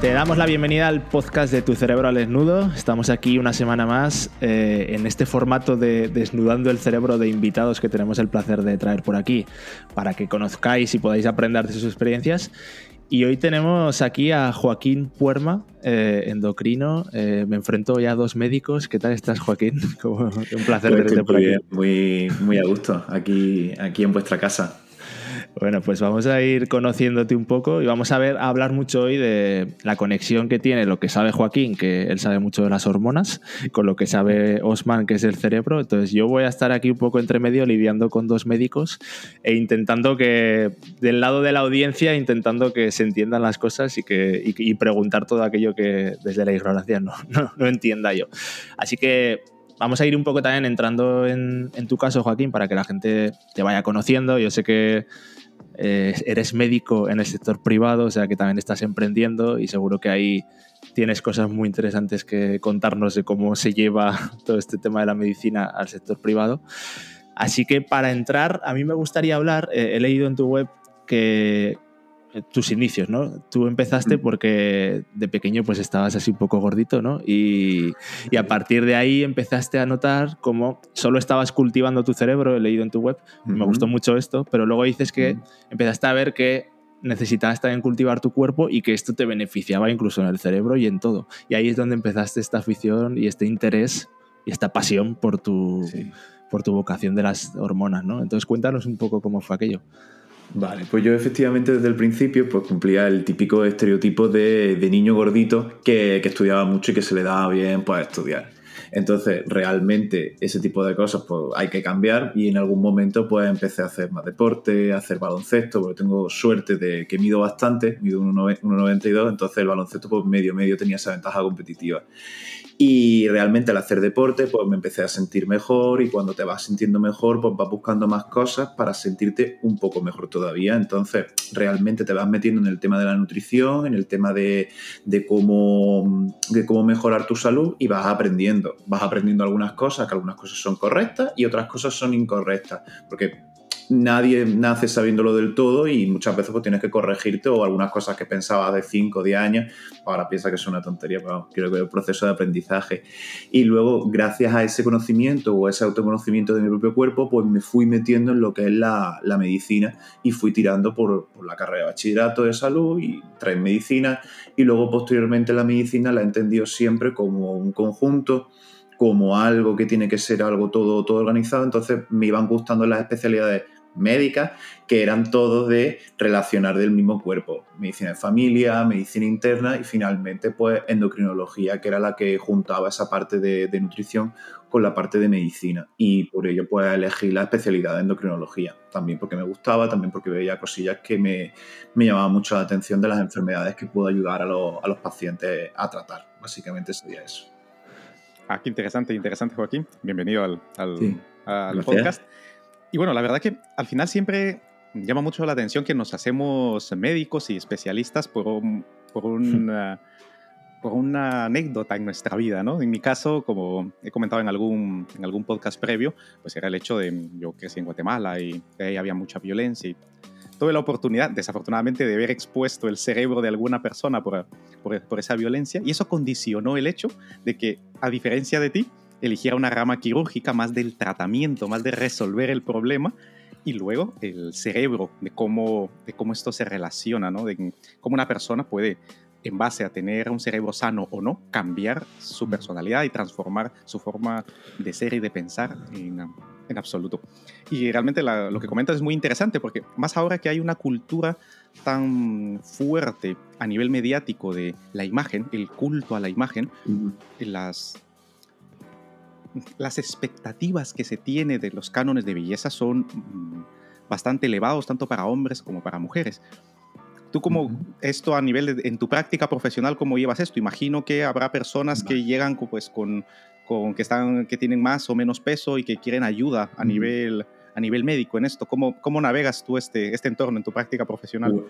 Te damos la bienvenida al podcast de Tu Cerebro al Desnudo. Estamos aquí una semana más eh, en este formato de Desnudando el Cerebro de invitados que tenemos el placer de traer por aquí para que conozcáis y podáis aprender de sus experiencias. Y hoy tenemos aquí a Joaquín Puerma, eh, endocrino. Eh, me enfrento ya a dos médicos. ¿Qué tal estás, Joaquín? un placer tenerte por aquí. muy, muy a gusto aquí, aquí en vuestra casa. Bueno, pues vamos a ir conociéndote un poco y vamos a ver hablar mucho hoy de la conexión que tiene lo que sabe Joaquín, que él sabe mucho de las hormonas, con lo que sabe Osman, que es el cerebro. Entonces yo voy a estar aquí un poco entre medio lidiando con dos médicos e intentando que, del lado de la audiencia, intentando que se entiendan las cosas y, que, y, preguntar todo aquello que desde la ignorancia no, no, entienda yo. Así que vamos a ir un poco también entrando en, tu caso, Joaquín, para que la gente te vaya conociendo. Yo sé que eh, eres médico en el sector privado, o sea que también estás emprendiendo y seguro que ahí tienes cosas muy interesantes que contarnos de cómo se lleva todo este tema de la medicina al sector privado. Así que para entrar, a mí me gustaría hablar, eh, he leído en tu web que tus inicios, ¿no? Tú empezaste mm. porque de pequeño pues estabas así un poco gordito, ¿no? Y, y, a partir de ahí empezaste a notar cómo solo estabas cultivando tu cerebro, he leído en tu web, me gustó mucho esto, pero luego dices que empezaste a ver que necesitabas también cultivar tu cuerpo y que esto te beneficiaba incluso en el cerebro y en todo. Y ahí es donde empezaste esta afición y este interés y esta pasión por tu, por tu vocación de las hormonas, ¿no? Entonces cuéntanos un poco cómo fue aquello. Vale, pues yo efectivamente desde el principio pues cumplía el típico estereotipo de, niño gordito que, estudiaba mucho y que se le daba bien pues estudiar. Entonces, realmente ese tipo de cosas pues hay que cambiar y en algún momento pues empecé a hacer más deporte, a hacer baloncesto, porque tengo suerte de que mido bastante, mido 1,92, entonces el baloncesto pues medio medio tenía esa ventaja competitiva. Y realmente al hacer deporte, pues me empecé a sentir mejor y cuando te vas sintiendo mejor, pues vas buscando más cosas para sentirte un poco mejor todavía. Entonces, realmente te vas metiendo en el tema de la nutrición, en el tema de, de cómo, de cómo mejorar tu salud y vas aprendiendo. Vas aprendiendo algunas cosas, que algunas cosas son correctas y otras cosas son incorrectas. Porque nadie nace sabiéndolo del todo y muchas veces pues tienes que corregirte o algunas cosas que pensabas de 5 o 10 años, ahora piensa que es una tontería, pero creo que es el proceso de aprendizaje. Y luego, gracias a ese conocimiento o ese autoconocimiento de mi propio cuerpo, pues me fui metiendo en lo que es la, la medicina y fui tirando por, por, la carrera de bachillerato de salud y trae medicina y luego posteriormente la medicina la he entendido siempre como un conjunto como algo que tiene que ser algo todo, todo organizado, entonces me iban gustando las especialidades médicas que eran todos de relacionar del mismo cuerpo. Medicina de familia, medicina interna y finalmente pues endocrinología, que era la que juntaba esa parte de, nutrición con la parte de medicina. Y por ello pues elegí la especialidad de endocrinología, también porque me gustaba, también porque veía cosillas que me, me llamaban mucho la atención de las enfermedades que puedo ayudar a, los pacientes a tratar. Básicamente sería eso. Ah, qué interesante, interesante Joaquín. Bienvenido al, al podcast. Y bueno, la verdad que al final siempre llama mucho la atención que nos hacemos médicos y especialistas por, por, una, por una anécdota en nuestra vida, ¿no? En mi caso, como he comentado en algún, en algún podcast previo, pues era el hecho de yo crecí en Guatemala y ahí había mucha violencia y tuve la oportunidad, desafortunadamente, de ver expuesto el cerebro de alguna persona por, por, por esa violencia y eso condicionó el hecho de que, a diferencia de ti, eligiera una rama quirúrgica más del tratamiento, más de resolver el problema y luego el cerebro, de cómo, de cómo esto se relaciona, ¿no? de cómo una persona puede, en base a tener un cerebro sano o no, cambiar su personalidad y transformar su forma de ser y de pensar en, en absoluto. Y realmente lo que comentas es muy interesante porque más ahora que hay una cultura tan fuerte a nivel mediático de la imagen, el culto a la imagen, las las expectativas que se tiene de los cánones de belleza son mm, bastante elevados, tanto para hombres como para mujeres. Tú como esto a nivel en tu práctica profesional, ¿cómo llevas esto? Imagino que habrá personas que llegan pues con, con, que, están, que tienen más o menos peso y que quieren ayuda a nivel a nivel médico en esto? ¿Cómo, cómo navegas tú este, este entorno en tu práctica profesional?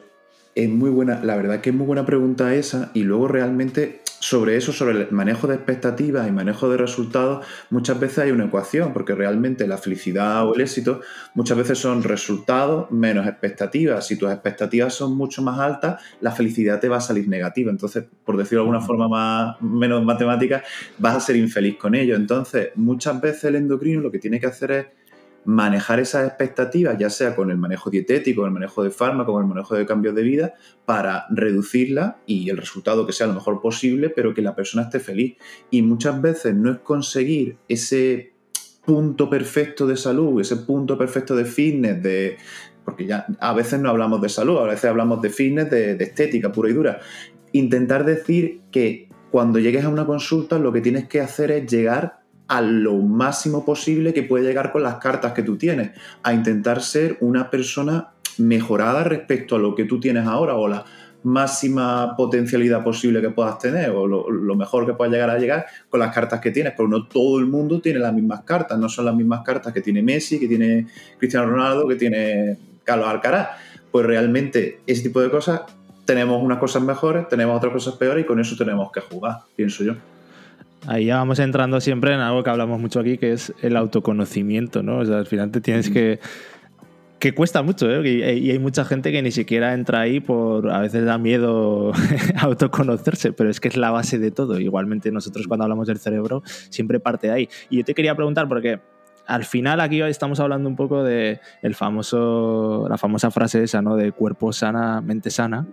Es muy buena, la verdad que es muy buena pregunta esa y luego realmente sobre eso, sobre el manejo de expectativas y manejo de resultados, muchas veces hay una ecuación, porque realmente la felicidad o el éxito muchas veces son resultados menos expectativas. Si tus expectativas son mucho más altas, la felicidad te va a salir negativa. Entonces, por decirlo de alguna forma más, menos matemática, vas a ser infeliz con ello. Entonces, muchas veces el endocrino lo que tiene que hacer es manejar esas expectativas, ya sea con el manejo dietético, el manejo de fármacos, con el manejo de cambios de vida, para reducirla y el resultado que sea lo mejor posible, pero que la persona esté feliz. Y muchas veces no es conseguir ese punto perfecto de salud, ese punto perfecto de fitness, de, porque ya a veces no hablamos de salud, a veces hablamos de fitness, de, de estética pura y dura. Intentar decir que cuando llegues a una consulta lo que tienes que hacer es llegar a lo máximo posible que puede llegar con las cartas que tú tienes, a intentar ser una persona mejorada respecto a lo que tú tienes ahora o la máxima potencialidad posible que puedas tener o lo, mejor que puedas llegar a llegar con las cartas que tienes, pero no todo el mundo tiene las mismas cartas, no son las mismas cartas que tiene Messi, que tiene Cristiano Ronaldo, que tiene Carlos Alcaraz. Pues realmente ese tipo de cosas tenemos unas cosas mejores, tenemos otras cosas peores y con eso tenemos que jugar, pienso yo. Ahí ya vamos entrando siempre en algo que hablamos mucho aquí, que es el autoconocimiento, ¿no? O sea, al final te tienes que... que cuesta mucho, ¿eh? Y, hay mucha gente que ni siquiera entra ahí por... A veces da miedo autoconocerse, pero es que es la base de todo. Igualmente nosotros cuando hablamos del cerebro siempre parte de ahí. Y yo te quería preguntar, porque al final aquí estamos hablando un poco de el famoso, la famosa frase esa, ¿no? De cuerpo sana, mente sana.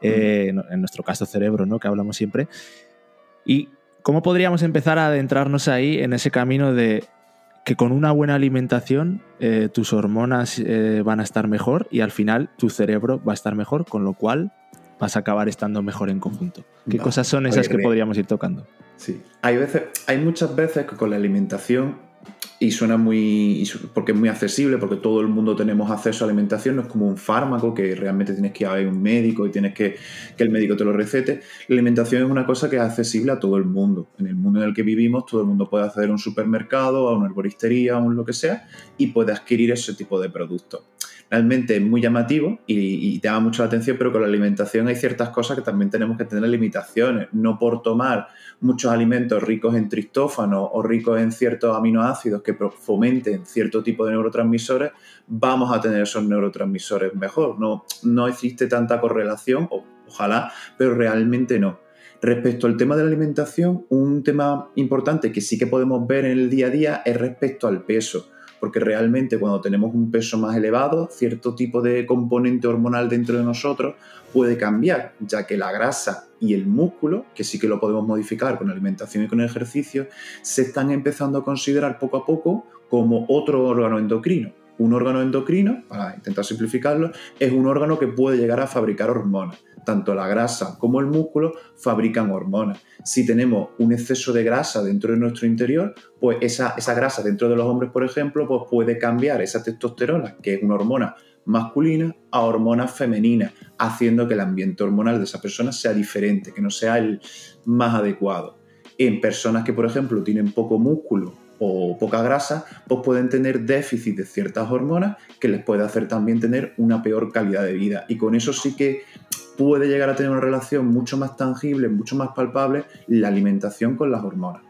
Eh, en nuestro caso cerebro, ¿no? Que hablamos siempre. Y ¿Cómo podríamos empezar a adentrarnos ahí en ese camino de que con una buena alimentación eh, tus hormonas eh, van a estar mejor y al final tu cerebro va a estar mejor, con lo cual vas a acabar estando mejor en conjunto? ¿Qué cosas son esas que podríamos ir tocando? Sí, hay, veces, hay muchas veces que con la alimentación y suena muy. porque es muy accesible, porque todo el mundo tenemos acceso a alimentación, no es como un fármaco que realmente tienes que ir a un médico y tienes que que el médico te lo recete. La alimentación es una cosa que es accesible a todo el mundo. En el mundo en el que vivimos, todo el mundo puede acceder a un supermercado, a una herboristería, a un lo que sea, y puede adquirir ese tipo de productos realmente es muy llamativo y, te llama mucho la atención, pero con la alimentación hay ciertas cosas que también tenemos que tener limitaciones. No por tomar muchos alimentos ricos en tristófano o ricos en ciertos aminoácidos que fomenten cierto tipo de neurotransmisores, vamos a tener esos neurotransmisores mejor. No, no existe tanta correlación, ojalá, pero realmente no. Respecto al tema de la alimentación, un tema importante que sí que podemos ver en el día a día es respecto al peso porque realmente cuando tenemos un peso más elevado, cierto tipo de componente hormonal dentro de nosotros puede cambiar, ya que la grasa y el músculo, que sí que lo podemos modificar con alimentación y con ejercicio, se están empezando a considerar poco a poco como otro órgano endocrino. Un órgano endocrino, para intentar simplificarlo, es un órgano que puede llegar a fabricar hormonas tanto la grasa como el músculo fabrican hormonas. Si tenemos un exceso de grasa dentro de nuestro interior, pues esa, esa grasa dentro de los hombres, por ejemplo, pues puede cambiar esa testosterona, que es una hormona masculina, a hormona femenina, haciendo que el ambiente hormonal de esa persona sea diferente, que no sea el más adecuado. En personas que, por ejemplo, tienen poco músculo o poca grasa, pues pueden tener déficit de ciertas hormonas que les puede hacer también tener una peor calidad de vida. Y con eso sí que puede llegar a tener una relación mucho más tangible, mucho más palpable, la alimentación con las hormonas.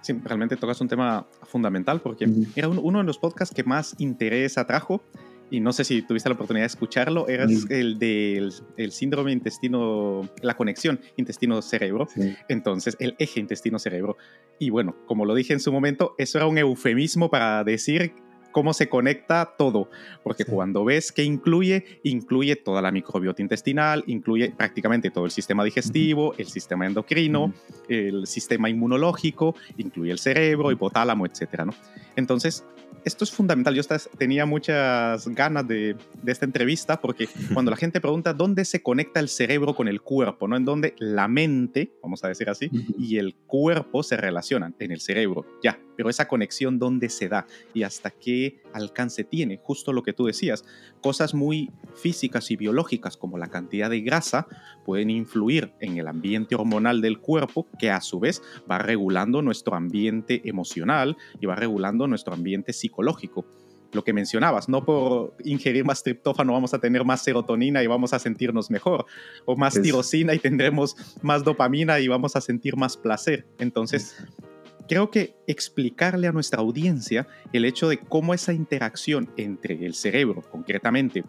Sí, realmente tocas un tema fundamental porque era uno de los podcasts que más interés atrajo y no sé si tuviste la oportunidad de escucharlo, era el del el síndrome intestino, la conexión intestino-cerebro, entonces el eje intestino-cerebro. Y bueno, como lo dije en su momento, eso era un eufemismo para decir cómo se conecta todo, porque cuando ves que incluye, incluye toda la microbiota intestinal, incluye prácticamente todo el sistema digestivo, el sistema endocrino, el sistema inmunológico, incluye el cerebro, hipotálamo, etcétera, ¿no? Entonces, esto es fundamental. Yo tenía muchas ganas de, esta entrevista porque cuando la gente pregunta dónde se conecta el cerebro con el cuerpo, ¿no? En donde la mente, vamos a decir así, y el cuerpo se relacionan en el cerebro, ya. Pero esa conexión, ¿dónde se da? Y hasta qué alcance tiene, justo lo que tú decías. Cosas muy físicas y biológicas como la cantidad de grasa pueden influir en el ambiente hormonal del cuerpo, que a su vez va regulando nuestro ambiente emocional y va regulando nuestro ambiente psicológico. Lo que mencionabas, no por ingerir más triptófano vamos a tener más serotonina y vamos a sentirnos mejor, o más tirosina y tendremos más dopamina y vamos a sentir más placer. Entonces, creo que explicarle a nuestra audiencia el hecho de cómo esa interacción entre el cerebro, concretamente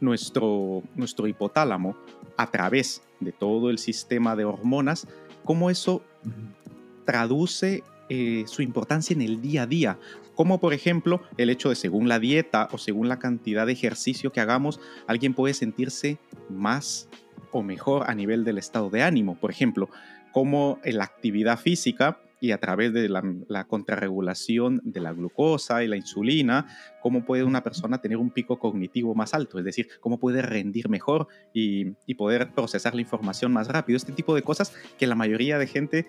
nuestro, nuestro hipotálamo, a través de todo el sistema de hormonas, cómo eso traduce eh, su importancia en el día a día. Como por ejemplo el hecho de según la dieta o según la cantidad de ejercicio que hagamos, alguien puede sentirse más o mejor a nivel del estado de ánimo. Por ejemplo, como en la actividad física y a través de la, contrarregulación de la glucosa y la insulina, cómo puede una persona tener un pico cognitivo más alto, es decir, cómo puede rendir mejor y, y poder procesar la información más rápido. Este tipo de cosas que la mayoría de gente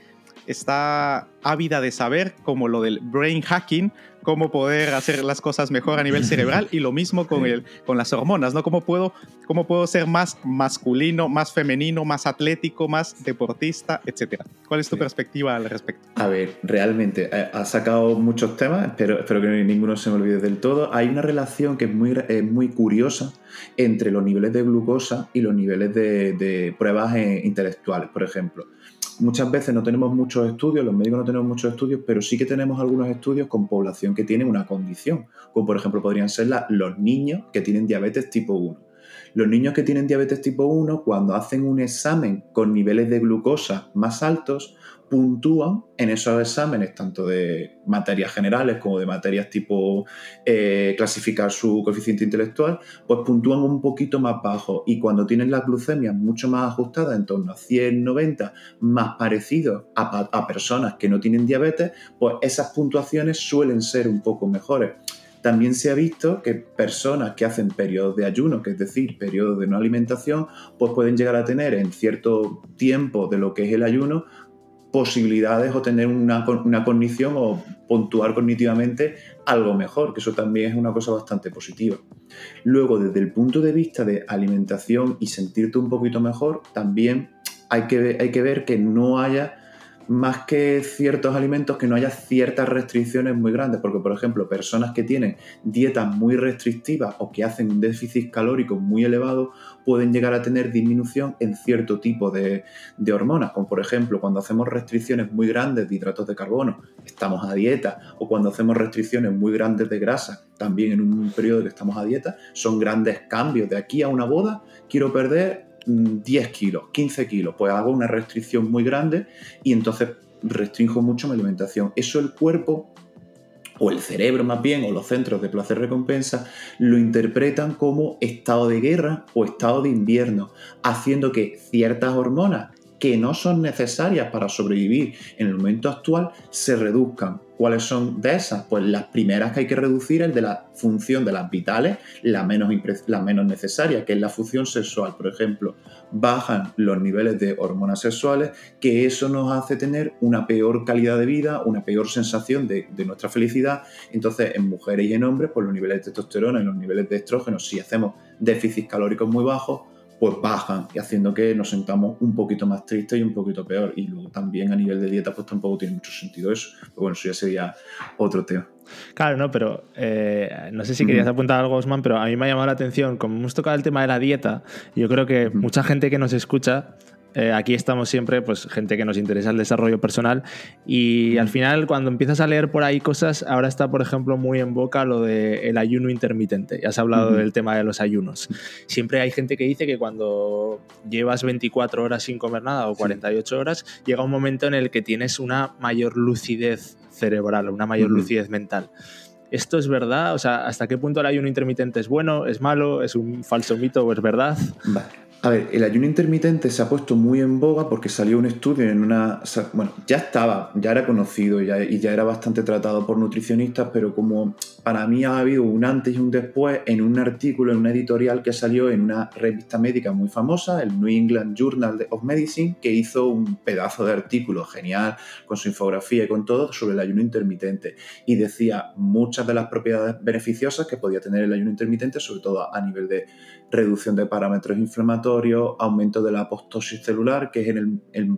está ávida de saber, como lo del brain hacking, cómo poder hacer las cosas mejor a nivel cerebral y lo mismo con, el, con las hormonas, ¿no? ¿Cómo puedo, ¿Cómo puedo ser más masculino, más femenino, más atlético, más deportista, etcétera? ¿Cuál es tu perspectiva al respecto? A ver, realmente, eh, ha sacado muchos temas, pero espero que ninguno se me olvide del todo. Hay una relación que es muy, muy curiosa entre los niveles de glucosa y los niveles de, de pruebas eh, intelectuales, por ejemplo muchas veces no tenemos muchos estudios, los médicos no tenemos muchos estudios, pero sí que tenemos algunos estudios con población que tiene una condición, como por ejemplo podrían ser los niños que tienen diabetes tipo 1. Los niños que tienen diabetes tipo 1, cuando hacen un examen con niveles de glucosa más altos, puntúan en esos exámenes, tanto de materias generales como de materias tipo eh, clasificar su coeficiente intelectual, pues puntúan un poquito más bajo. Y cuando tienen las glucemias mucho más ajustadas, en torno a 190, más parecidos a, a personas que no tienen diabetes, pues esas puntuaciones suelen ser un poco mejores. También se ha visto que personas que hacen periodos de ayuno, que es decir, periodos de no alimentación, pues pueden llegar a tener en cierto tiempo de lo que es el ayuno posibilidades o tener una, una cognición o puntuar cognitivamente algo mejor, que eso también es una cosa bastante positiva. Luego, desde el punto de vista de alimentación y sentirte un poquito mejor, también hay que, hay que ver que no haya más que ciertos alimentos que no haya ciertas restricciones muy grandes, porque por ejemplo, personas que tienen dietas muy restrictivas o que hacen un déficit calórico muy elevado pueden llegar a tener disminución en cierto tipo de, hormonas, como por ejemplo cuando hacemos restricciones muy grandes de hidratos de carbono, estamos a dieta, o cuando hacemos restricciones muy grandes de grasa, también en un periodo que estamos a dieta, son grandes cambios. De aquí a una boda quiero perder 10 kilos, 15 kilos, pues hago una restricción muy grande y entonces restringo mucho mi alimentación. Eso el cuerpo o el cerebro más bien, o los centros de placer-recompensa, lo interpretan como estado de guerra o estado de invierno, haciendo que ciertas hormonas que no son necesarias para sobrevivir en el momento actual se reduzcan. ¿Cuáles son de esas? Pues las primeras que hay que reducir es de la función de las vitales, la menos, la menos necesaria, que es la función sexual. Por ejemplo, bajan los niveles de hormonas sexuales, que eso nos hace tener una peor calidad de vida, una peor sensación de, de nuestra felicidad. Entonces, en mujeres y en hombres, pues los niveles de testosterona y los niveles de estrógeno, si hacemos déficits calóricos muy bajos, pues bajan y haciendo que nos sentamos un poquito más tristes y un poquito peor. Y luego también a nivel de dieta pues tampoco tiene mucho sentido eso. Pero bueno, eso ya sería otro tema. Claro, no, pero eh, no sé si querías apuntar algo, Osman, pero a mí me ha llamado la atención, como hemos tocado el tema de la dieta, yo creo que mucha gente que nos escucha eh, aquí estamos siempre, pues, gente que nos interesa el desarrollo personal. Y al final, cuando empiezas a leer por ahí cosas, ahora está, por ejemplo, muy en boca lo del ayuno intermitente. Ya has hablado del tema de los ayunos. Siempre hay gente que dice que cuando llevas 24 horas sin comer nada o 48 horas, llega un momento en el que tienes una mayor lucidez cerebral, una mayor lucidez mental. ¿Esto es verdad? O sea, ¿hasta qué punto el ayuno intermitente es bueno, es malo, es un falso mito o es verdad? Vale. A ver, el ayuno intermitente se ha puesto muy en boga porque salió un estudio en una... Bueno, ya estaba, ya era conocido y ya era bastante tratado por nutricionistas, pero como para mí ha habido un antes y un después en un artículo, en una editorial que salió en una revista médica muy famosa, el New England Journal of Medicine, que hizo un pedazo de artículo genial con su infografía y con todo sobre el ayuno intermitente. Y decía muchas de las propiedades beneficiosas que podía tener el ayuno intermitente, sobre todo a nivel de reducción de parámetros inflamatorios, aumento de la apostosis celular, que es en el,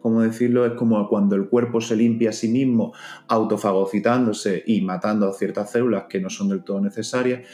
¿cómo decirlo? Es como cuando el cuerpo se limpia a sí mismo, autofagocitándose y matando a ciertas células que no son del todo necesarias.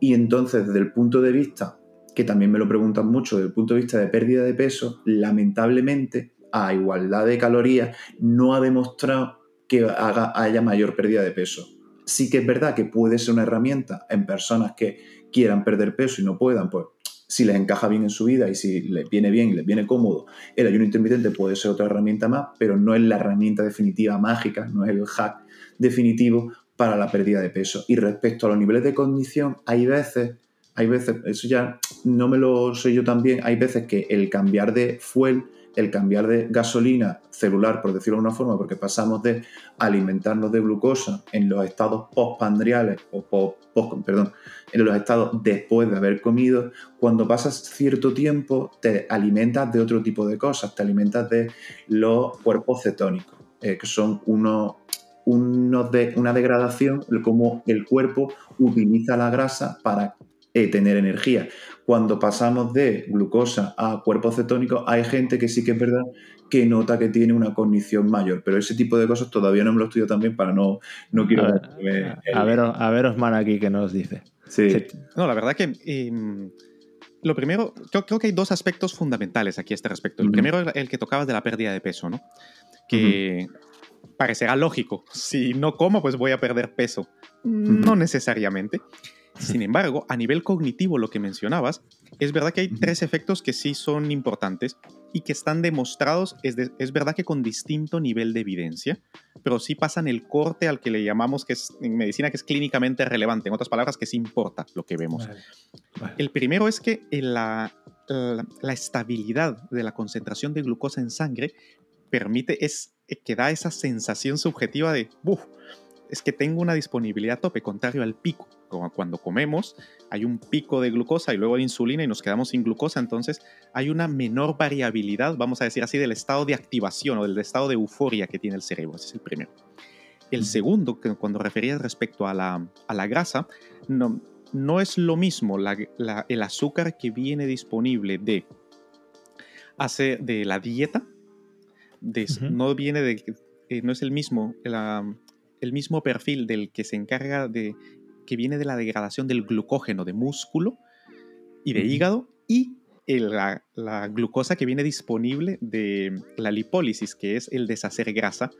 Y entonces, desde el punto de vista, que también me lo preguntan mucho, desde el punto de vista de pérdida de peso, lamentablemente, a igualdad de calorías, no ha demostrado que haya mayor pérdida de peso. Sí que es verdad que puede ser una herramienta en personas que quieran perder peso y no puedan, pues si les encaja bien en su vida y si les viene bien y les viene cómodo, el ayuno intermitente puede ser otra herramienta más, pero no es la herramienta definitiva mágica, no es el hack definitivo para la pérdida de peso. Y respecto a los niveles de cognición, hay veces, hay veces, eso ya no me lo sé yo también, hay veces que el cambiar de fuel el cambiar de gasolina celular, por decirlo de una forma, porque pasamos de alimentarnos de glucosa en los estados postpandriales o post, perdón, en los estados después de haber comido, cuando pasas cierto tiempo te alimentas de otro tipo de cosas, te alimentas de los cuerpos cetónicos, eh, que son unos, unos de, una degradación, como el cuerpo utiliza la grasa para eh, tener energía. Cuando pasamos de glucosa a cuerpos cetónicos, hay gente que sí que es verdad que nota que tiene una cognición mayor, pero ese tipo de cosas todavía no me lo estudio también para no, no quiero... A ver, a, ver, Osman aquí que nos dice. Sí. No, la verdad que... Em, lo primero, yo creo que hay dos aspectos fundamentales aquí a este respecto. El primero es el que tocabas de la pérdida de peso, ¿no? Que parecerá lógico. Si no como, pues voy a perder peso. No necesariamente. Sin embargo, a nivel cognitivo, lo que mencionabas, es verdad que hay tres efectos que sí son importantes y que están demostrados, es, es, verdad que con distinto nivel de evidencia, pero sí pasan el corte al que le llamamos, que es en medicina, que es clínicamente relevante, en otras palabras, que sí importa lo que vemos. El primero es que la, la, estabilidad de la concentración de glucosa en sangre permite, es que da esa sensación subjetiva de, es que tengo una disponibilidad a tope, contrario al pico. Cuando comemos, hay un pico de glucosa y luego de insulina y nos quedamos sin glucosa, entonces hay una menor variabilidad, vamos a decir así, del estado de activación o del estado de euforia que tiene el cerebro. Ese es el primero. El segundo, que cuando referías respecto a la, a la grasa, no, no es lo mismo el azúcar que viene disponible de, hace, de la dieta, no viene de, eh, no es el mismo, el mismo perfil del que se encarga de, que viene de la degradación del glucógeno de músculo y de hígado y la, glucosa que viene disponible de la lipólisis, que es el deshacer grasa.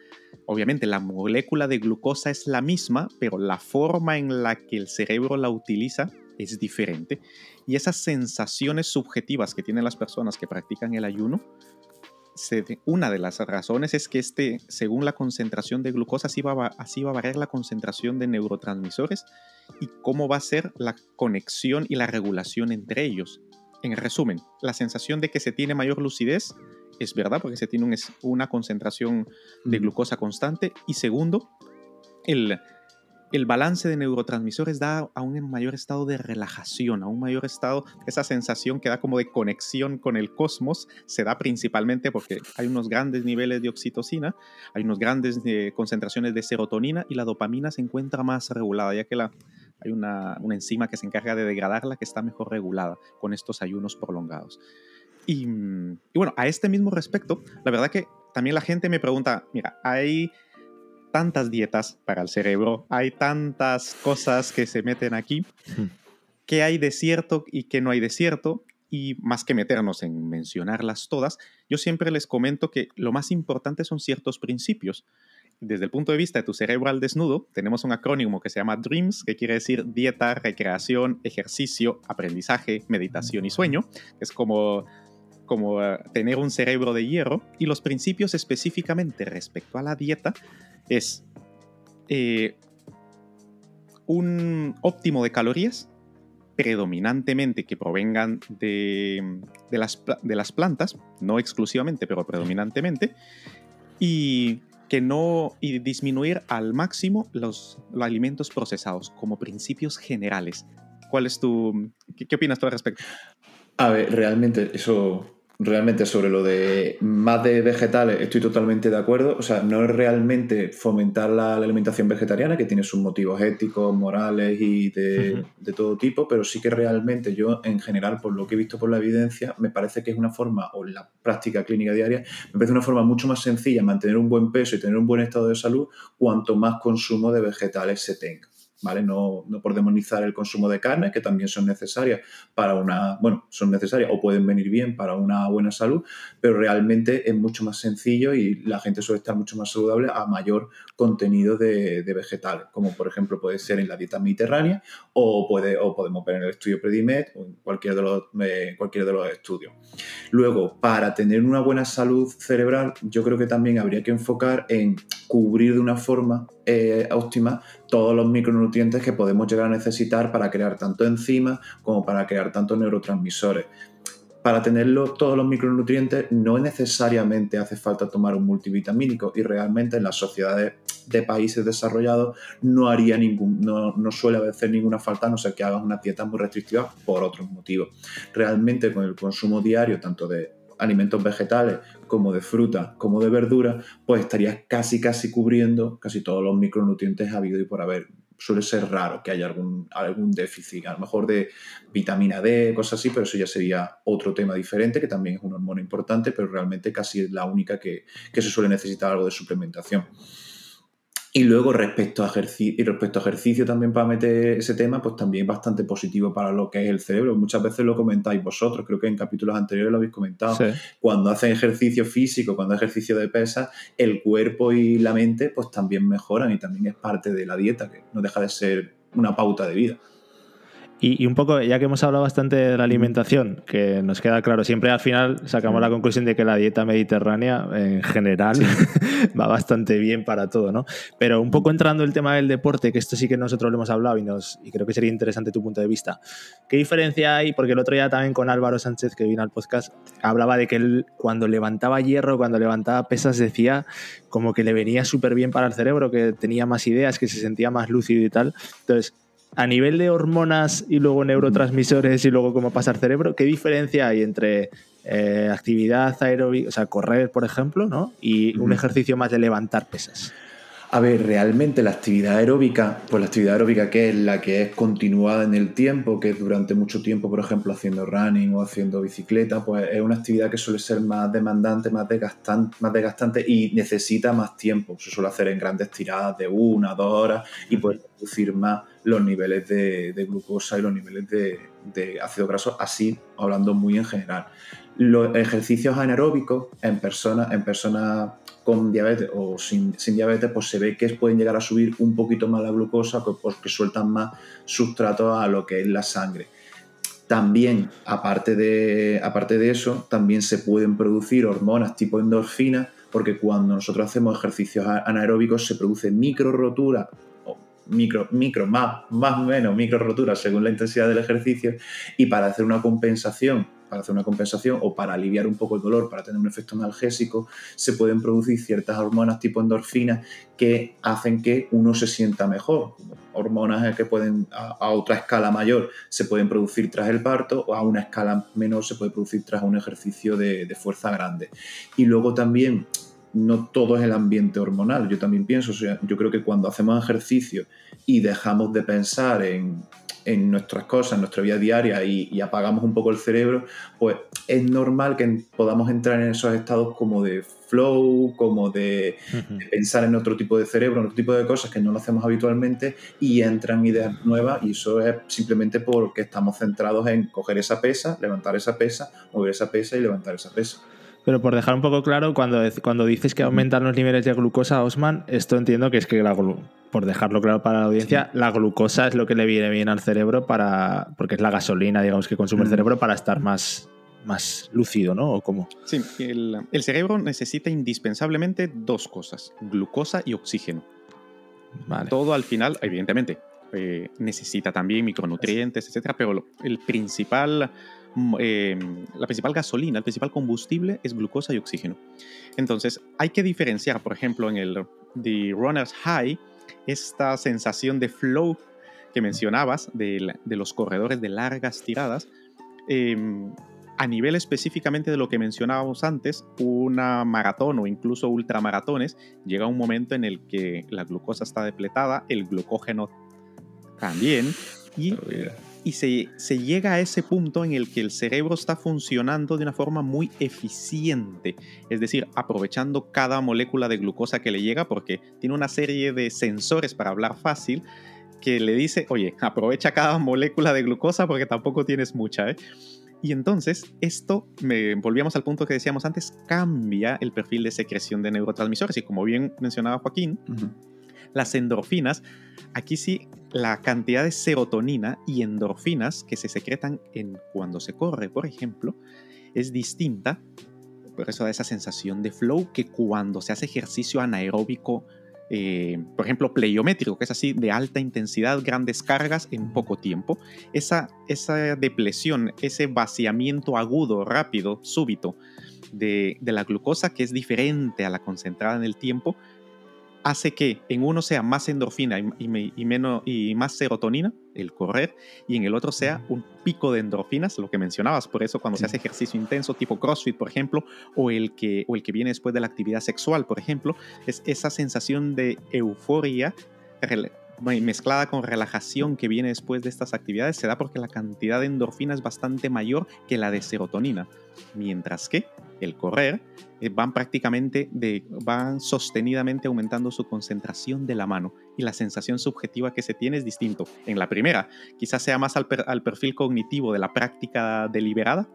Obviamente la molécula de glucosa es la misma, pero la forma en la que el cerebro la utiliza es diferente. Y esas sensaciones subjetivas que tienen las personas que practican el ayuno una de las razones es que este, según la concentración de glucosa, así va, así va a variar la concentración de neurotransmisores y cómo va a ser la conexión y la regulación entre ellos. En resumen, la sensación de que se tiene mayor lucidez es verdad porque se tiene una concentración de glucosa constante y segundo, el, el balance de neurotransmisores da a un mayor estado de relajación, a un mayor estado, esa sensación que da como de conexión con el cosmos, se da principalmente porque hay unos grandes niveles de oxitocina, hay unos grandes eh, concentraciones de serotonina y la dopamina se encuentra más regulada, ya que la, hay una, enzima que se encarga de degradarla que está mejor regulada con estos ayunos prolongados. Y, y bueno, a este mismo respecto, la verdad que también la gente me pregunta, mira, hay tantas dietas para el cerebro, hay tantas cosas que se meten aquí, qué hay de cierto y qué no hay de cierto, y más que meternos en mencionarlas todas, yo siempre les comento que lo más importante son ciertos principios. Desde el punto de vista de tu cerebro al desnudo, tenemos un acrónimo que se llama DREAMS, que quiere decir dieta, recreación, ejercicio, aprendizaje, meditación y sueño. Es como como eh, tener un cerebro de hierro y los principios específicamente respecto a la dieta es eh, un óptimo de calorías predominantemente que provengan de, las, de, las, plantas, no exclusivamente, pero predominantemente, y que no y disminuir al máximo los, alimentos procesados como principios generales. ¿Cuál es tu qué opinas tú al respecto? A ver, realmente eso realmente sobre lo de más de vegetales estoy totalmente de acuerdo. O sea, no es realmente fomentar la, alimentación vegetariana, que tiene sus motivos éticos, morales y de, de, todo tipo, pero sí que realmente yo, en general, por lo que he visto por la evidencia, me parece que es una forma, o en la práctica clínica diaria, me parece una forma mucho más sencilla mantener un buen peso y tener un buen estado de salud cuanto más consumo de vegetales se tenga. ¿Vale? No, no, por demonizar el consumo de carne, que también son necesarias para una, bueno, son necesarias o pueden venir bien para una buena salud, pero realmente es mucho más sencillo y la gente suele estar mucho más saludable a mayor contenido de, vegetales, como por ejemplo puede ser en la dieta mediterránea o, puede, o podemos ver en el estudio Predimet o en cualquier de, los, eh, cualquier de los estudios. Luego, para tener una buena salud cerebral, yo creo que también habría que enfocar en cubrir de una forma eh, óptima todos los micronutrientes que podemos llegar a necesitar para crear tanto enzimas como para crear tantos neurotransmisores. Para tenerlo todos los micronutrientes no necesariamente hace falta tomar un multivitamínico y realmente en las sociedades de países desarrollados no haría ningún, no, no suele hacer ninguna falta a no ser que hagas una dieta muy restrictiva por otros motivos. Realmente con el consumo diario tanto de alimentos vegetales como de fruta, como de verdura, pues estarías casi casi cubriendo casi todos los micronutrientes habido y por haber. Suele ser raro que haya algún, algún déficit, a lo mejor de vitamina D, cosas así, pero eso ya sería otro tema diferente, que también es una hormona importante, pero realmente casi es la única que, que se suele necesitar algo de suplementación. Y luego respecto a, ejercicio, y respecto a ejercicio también para meter ese tema, pues también bastante positivo para lo que es el cerebro. Muchas veces lo comentáis vosotros, creo que en capítulos anteriores lo habéis comentado. Cuando hacen ejercicio físico, cuando ejercicio de pesa, el cuerpo y la mente pues también mejoran y también es parte de la dieta, que no deja de ser una pauta de vida. Y, un poco, ya que hemos hablado bastante de la alimentación, que nos queda claro, siempre al final sacamos la conclusión de que la dieta mediterránea en general va bastante bien para todo, ¿no? Pero un poco entrando el tema del deporte, que esto sí que nosotros lo hemos hablado y, nos, y creo que sería interesante tu punto de vista. ¿Qué diferencia hay? Porque el otro día también con Álvaro Sánchez, que vino al podcast, hablaba de que él cuando levantaba hierro, cuando levantaba pesas, decía como que le venía súper bien para el cerebro, que tenía más ideas, que se sentía más lúcido y tal. Entonces, a nivel de hormonas y luego neurotransmisores y luego cómo pasa el cerebro, ¿qué diferencia hay entre eh, actividad aeróbica, o sea, correr, por ejemplo, ¿no? y un ejercicio más de levantar pesas? A ver, realmente la actividad aeróbica, pues la actividad aeróbica que es la que es continuada en el tiempo, que es durante mucho tiempo, por ejemplo, haciendo running o haciendo bicicleta, pues es una actividad que suele ser más demandante, más desgastante, más desgastante y necesita más tiempo. Se suele hacer en grandes tiradas de una, dos horas y puede reducir más los niveles de, glucosa y los niveles de, ácido graso, así hablando muy en general. Los ejercicios anaeróbicos en personas en personas con diabetes o sin, diabetes, pues se ve que pueden llegar a subir un poquito más la glucosa porque sueltan más sustrato a lo que es la sangre. También, aparte de, aparte de eso, también se pueden producir hormonas tipo endorfina, porque cuando nosotros hacemos ejercicios anaeróbicos se produce micro rotura micro, micro, más, más o menos micro roturas según la intensidad del ejercicio y para hacer una compensación para hacer una compensación o para aliviar un poco el dolor, para tener un efecto analgésico, se pueden producir ciertas hormonas tipo endorfinas que hacen que uno se sienta mejor. Hormonas que pueden a, otra escala mayor se pueden producir tras el parto o a una escala menor se puede producir tras un ejercicio de, de fuerza grande. Y luego también no todo es el ambiente hormonal. Yo también pienso, yo creo que cuando hacemos ejercicio y dejamos de pensar en, nuestras cosas, en nuestra vida diaria y, apagamos un poco el cerebro, pues es normal que podamos entrar en esos estados como de flow, como de, pensar en otro tipo de cerebro, en otro tipo de cosas que no lo hacemos habitualmente y entran ideas nuevas y eso es simplemente porque estamos centrados en coger esa pesa, levantar esa pesa, mover esa pesa y levantar esa pesa. Pero por dejar un poco claro, cuando, cuando dices que aumentan los niveles de glucosa, Osman, esto entiendo que es que la por dejarlo claro para la audiencia, la glucosa es lo que le viene bien al cerebro para. porque es la gasolina, digamos, que consume el cerebro para estar más, más lúcido, ¿no? ¿O cómo? Sí, el, cerebro necesita indispensablemente dos cosas: glucosa y oxígeno. Todo al final, evidentemente, eh, necesita también micronutrientes, etcétera, pero el principal Mm, em, la principal gasolina, el principal combustible es glucosa y oxígeno. Entonces, hay que diferenciar, por ejemplo, en el The Runner's High, esta sensación de flow que mencionabas de, los corredores de largas tiradas. Em, a nivel específicamente de lo que mencionábamos antes, una maratón o incluso ultramaratones, llega un momento en el que la glucosa está depletada, el glucógeno también, y se, se, llega a ese punto en el que el cerebro está funcionando de una forma muy eficiente, es decir, aprovechando cada molécula de glucosa que le llega porque tiene una serie de sensores para hablar fácil que le dice, oye, aprovecha cada molécula de glucosa porque tampoco tienes mucha, ¿eh? Y entonces, esto, me, volvíamos al punto que decíamos antes, cambia el perfil de secreción de neurotransmisores. Y como bien mencionaba Joaquín, las endorfinas, aquí sí, la cantidad de serotonina y endorfinas que se secretan en cuando se corre, por ejemplo, es distinta. Por eso da esa sensación de flow que cuando se hace ejercicio anaeróbico eh, por ejemplo, pleiométrico, que es así de alta intensidad, grandes cargas en poco tiempo. Esa, esa depresión, ese vaciamiento agudo, rápido, súbito de, de la glucosa, que es diferente a la concentrada en el tiempo, hace que en uno sea más endorfina y, menos, y más serotonina, el correr, y en el otro sea un pico de endorfinas, lo que mencionabas, por eso cuando se hace ejercicio intenso tipo CrossFit, por ejemplo, o el, que, o el que viene después de la actividad sexual, por ejemplo, es esa sensación de euforia mezclada con relajación que viene después de estas actividades, se da porque la cantidad de endorfina es bastante mayor que la de serotonina, mientras que el correr eh, van prácticamente de, van sostenidamente aumentando su concentración de la mano y la sensación subjetiva que se tiene es distinto. En la primera, quizás sea más al, al perfil cognitivo de la práctica deliberada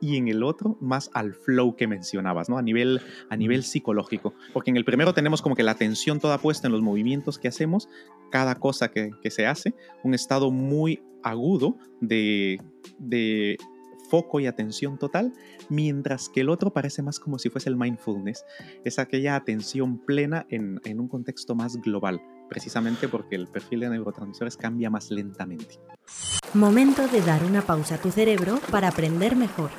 y en el otro más al flow que mencionabas, ¿no? A nivel, a nivel psicológico. Porque en el primero tenemos como que la atención toda puesta en los movimientos que hacemos, cada cosa que, que se hace, un estado muy agudo de, de foco y atención total, mientras que el otro parece más como si fuese el mindfulness, es aquella atención plena en, en un contexto más global, precisamente porque el perfil de neurotransmisores cambia más lentamente. Momento de dar una pausa a tu cerebro para aprender mejor.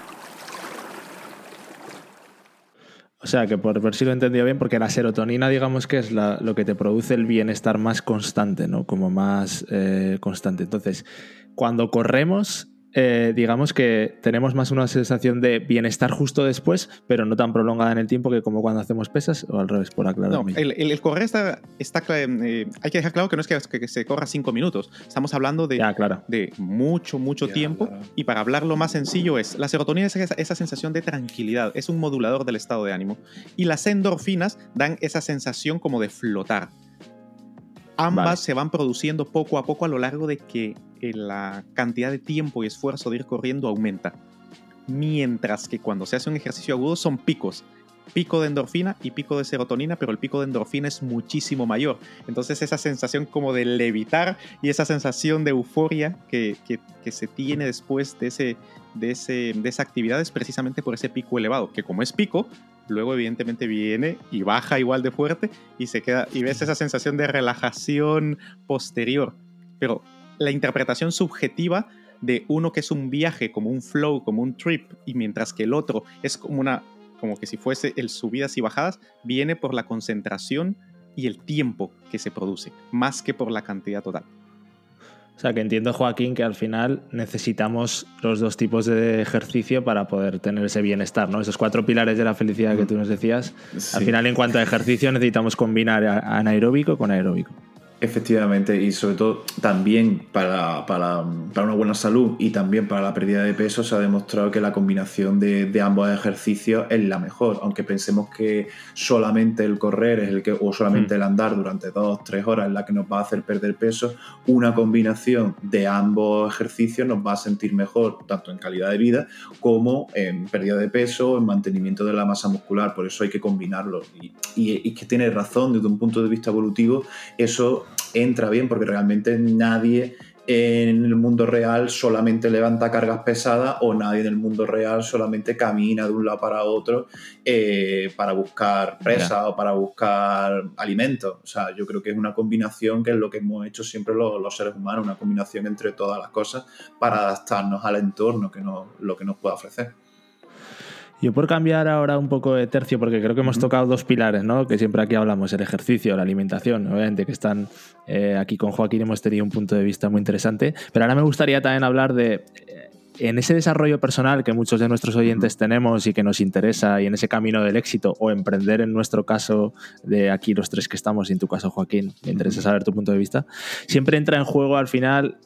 O sea, que por ver si lo he entendido bien, porque la serotonina, digamos que es lo que te produce el bienestar más constante, ¿no? Como más eh, constante. Entonces, cuando corremos, eh, digamos que tenemos más una sensación de bienestar justo después, pero no tan prolongada en el tiempo que como cuando hacemos pesas, o al revés, por aclarar. No, el, correr está, está eh, hay que dejar claro que no es que, se corra cinco minutos, estamos hablando de, de mucho, mucho tiempo, y para hablarlo más sencillo es, la serotonina es esa, sensación de tranquilidad, es un modulador del estado de ánimo, y las endorfinas dan esa sensación como de flotar. Ambas se van produciendo poco a poco a lo largo de que eh, la cantidad de tiempo y esfuerzo de ir corriendo aumenta. Mientras que cuando se hace un ejercicio agudo son picos. Pico de endorfina y pico de serotonina, pero el pico de endorfina es muchísimo mayor. Entonces esa sensación como de levitar y esa sensación de euforia que, se tiene después de, ese, de, ese, de esa actividad es precisamente por ese pico elevado, que como es pico, luego evidentemente viene y baja igual de fuerte y se queda y ves esa sensación de relajación posterior. Pero la interpretación subjetiva de uno que es un viaje, como un flow, como un trip, y mientras que el otro es como una, como que si fuese el subidas y bajadas, viene por la concentración y el tiempo que se produce, más que por la cantidad total. O sea, que entiendo, Joaquín, que al final necesitamos los dos tipos de ejercicio para poder tener ese bienestar, ¿no? Esos cuatro pilares de la felicidad que tú nos decías. Al final, en cuanto a ejercicio, necesitamos combinar anaeróbico con aeróbico. Efectivamente, y sobre todo también para, para, para, una buena salud y también para la pérdida de peso se ha demostrado que la combinación de, de, ambos ejercicios es la mejor, aunque pensemos que solamente el correr es el que, o solamente mm. el andar durante dos, tres horas es la que nos va a hacer perder peso, una combinación de ambos ejercicios nos va a sentir mejor tanto en calidad de vida como en pérdida de peso, en mantenimiento de la masa muscular, por eso hay que combinarlo. Y, y, y que tiene razón desde un punto de vista evolutivo, eso entra bien porque realmente nadie en el mundo real solamente levanta cargas pesadas o nadie en el mundo real solamente camina de un lado para otro eh, para buscar presa o para buscar alimentos. O sea, yo creo que es una combinación que es lo que hemos hecho siempre los, seres humanos, una combinación entre todas las cosas para adaptarnos al entorno que lo que nos pueda ofrecer. Yo por cambiar ahora un poco de tercio, porque creo que hemos tocado dos pilares, ¿no? Que siempre aquí hablamos, el ejercicio, la alimentación, obviamente que están eh, aquí con Joaquín hemos tenido un punto de vista muy interesante, pero ahora me gustaría también hablar de eh, en ese desarrollo personal que muchos de nuestros oyentes tenemos y que nos interesa y en ese camino del éxito o emprender en nuestro caso de aquí los tres que estamos y en tu caso Joaquín, me interesa saber tu punto de vista, siempre entra en juego al final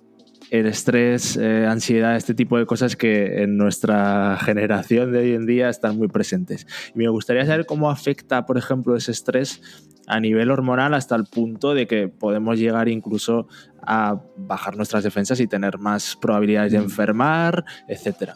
el estrés, eh, ansiedad, este tipo de cosas que en nuestra generación de hoy en día están muy presentes. Y me gustaría saber cómo afecta, por ejemplo, ese estrés a nivel hormonal hasta el punto de que podemos llegar incluso a bajar nuestras defensas y tener más probabilidades de mm. enfermar, etcétera.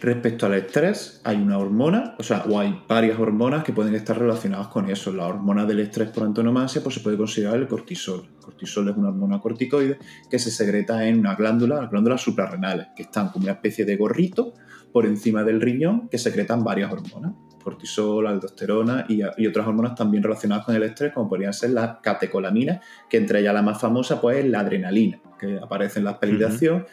Respecto al estrés, hay una hormona, o sea, o hay varias hormonas que pueden estar relacionadas con eso. La hormona del estrés por antonomasia, pues se puede considerar el cortisol. Cortisol es una hormona corticoide que se secreta en una glándula, las glándulas suprarrenales, que están como una especie de gorrito por encima del riñón que secretan varias hormonas cortisol, aldosterona y, otras hormonas también relacionadas con el estrés, como podrían ser las catecolaminas, que entre ellas la más famosa pues es la adrenalina, que aparece en las pelis de acción